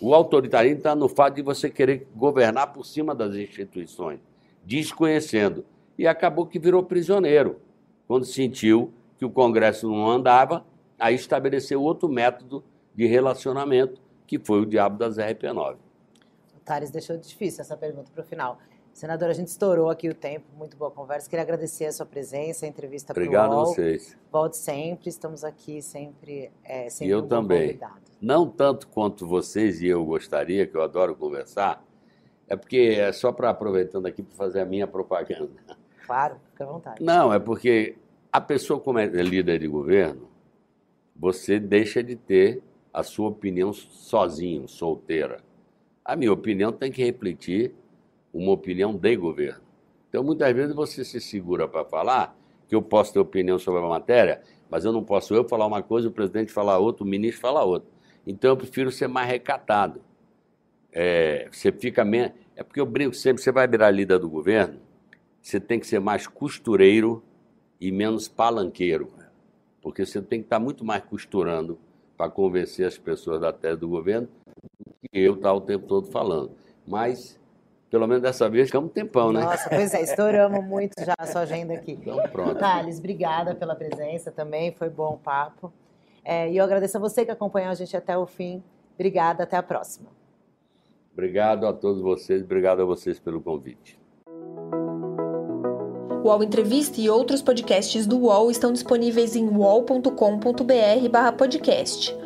O autoritarismo está no fato de você querer governar por cima das instituições, desconhecendo. E acabou que virou prisioneiro, quando sentiu que o Congresso não andava, aí estabeleceu outro método de relacionamento, que foi o diabo das RP9. O deixou difícil essa pergunta para o final. Senador, a gente estourou aqui o tempo, muito boa conversa. Queria agradecer a sua presença, a entrevista para o Obrigado a vocês. Volte sempre, estamos aqui sempre, é, sempre e eu um também. Convidado. Não tanto quanto vocês e eu gostaria, que eu adoro conversar, é porque é só para aproveitando aqui para fazer a minha propaganda. Claro, fica à vontade. Não, é porque a pessoa como é líder de governo, você deixa de ter a sua opinião sozinho, solteira. A minha opinião tem que refletir uma opinião de governo. Então, muitas vezes você se segura para falar que eu posso ter opinião sobre a matéria, mas eu não posso eu falar uma coisa, o presidente falar outra, o ministro falar outra. Então, eu prefiro ser mais recatado. É, você fica menos. É porque eu brinco sempre: você vai virar líder do governo, você tem que ser mais costureiro e menos palanqueiro. Porque você tem que estar muito mais costurando para convencer as pessoas da tese do governo do que eu estar o tempo todo falando. Mas pelo menos dessa vez ficamos um tempão, né? Nossa, pois é, estouramos muito já a sua agenda aqui. Então, pronto. Thales, obrigada pela presença também, foi bom o papo. É, e eu agradeço a você que acompanhou a gente até o fim. Obrigada, até a próxima. Obrigado a todos vocês, obrigado a vocês pelo convite. O UOL Entrevista e outros podcasts do UOL estão disponíveis em uol.com.br/podcast.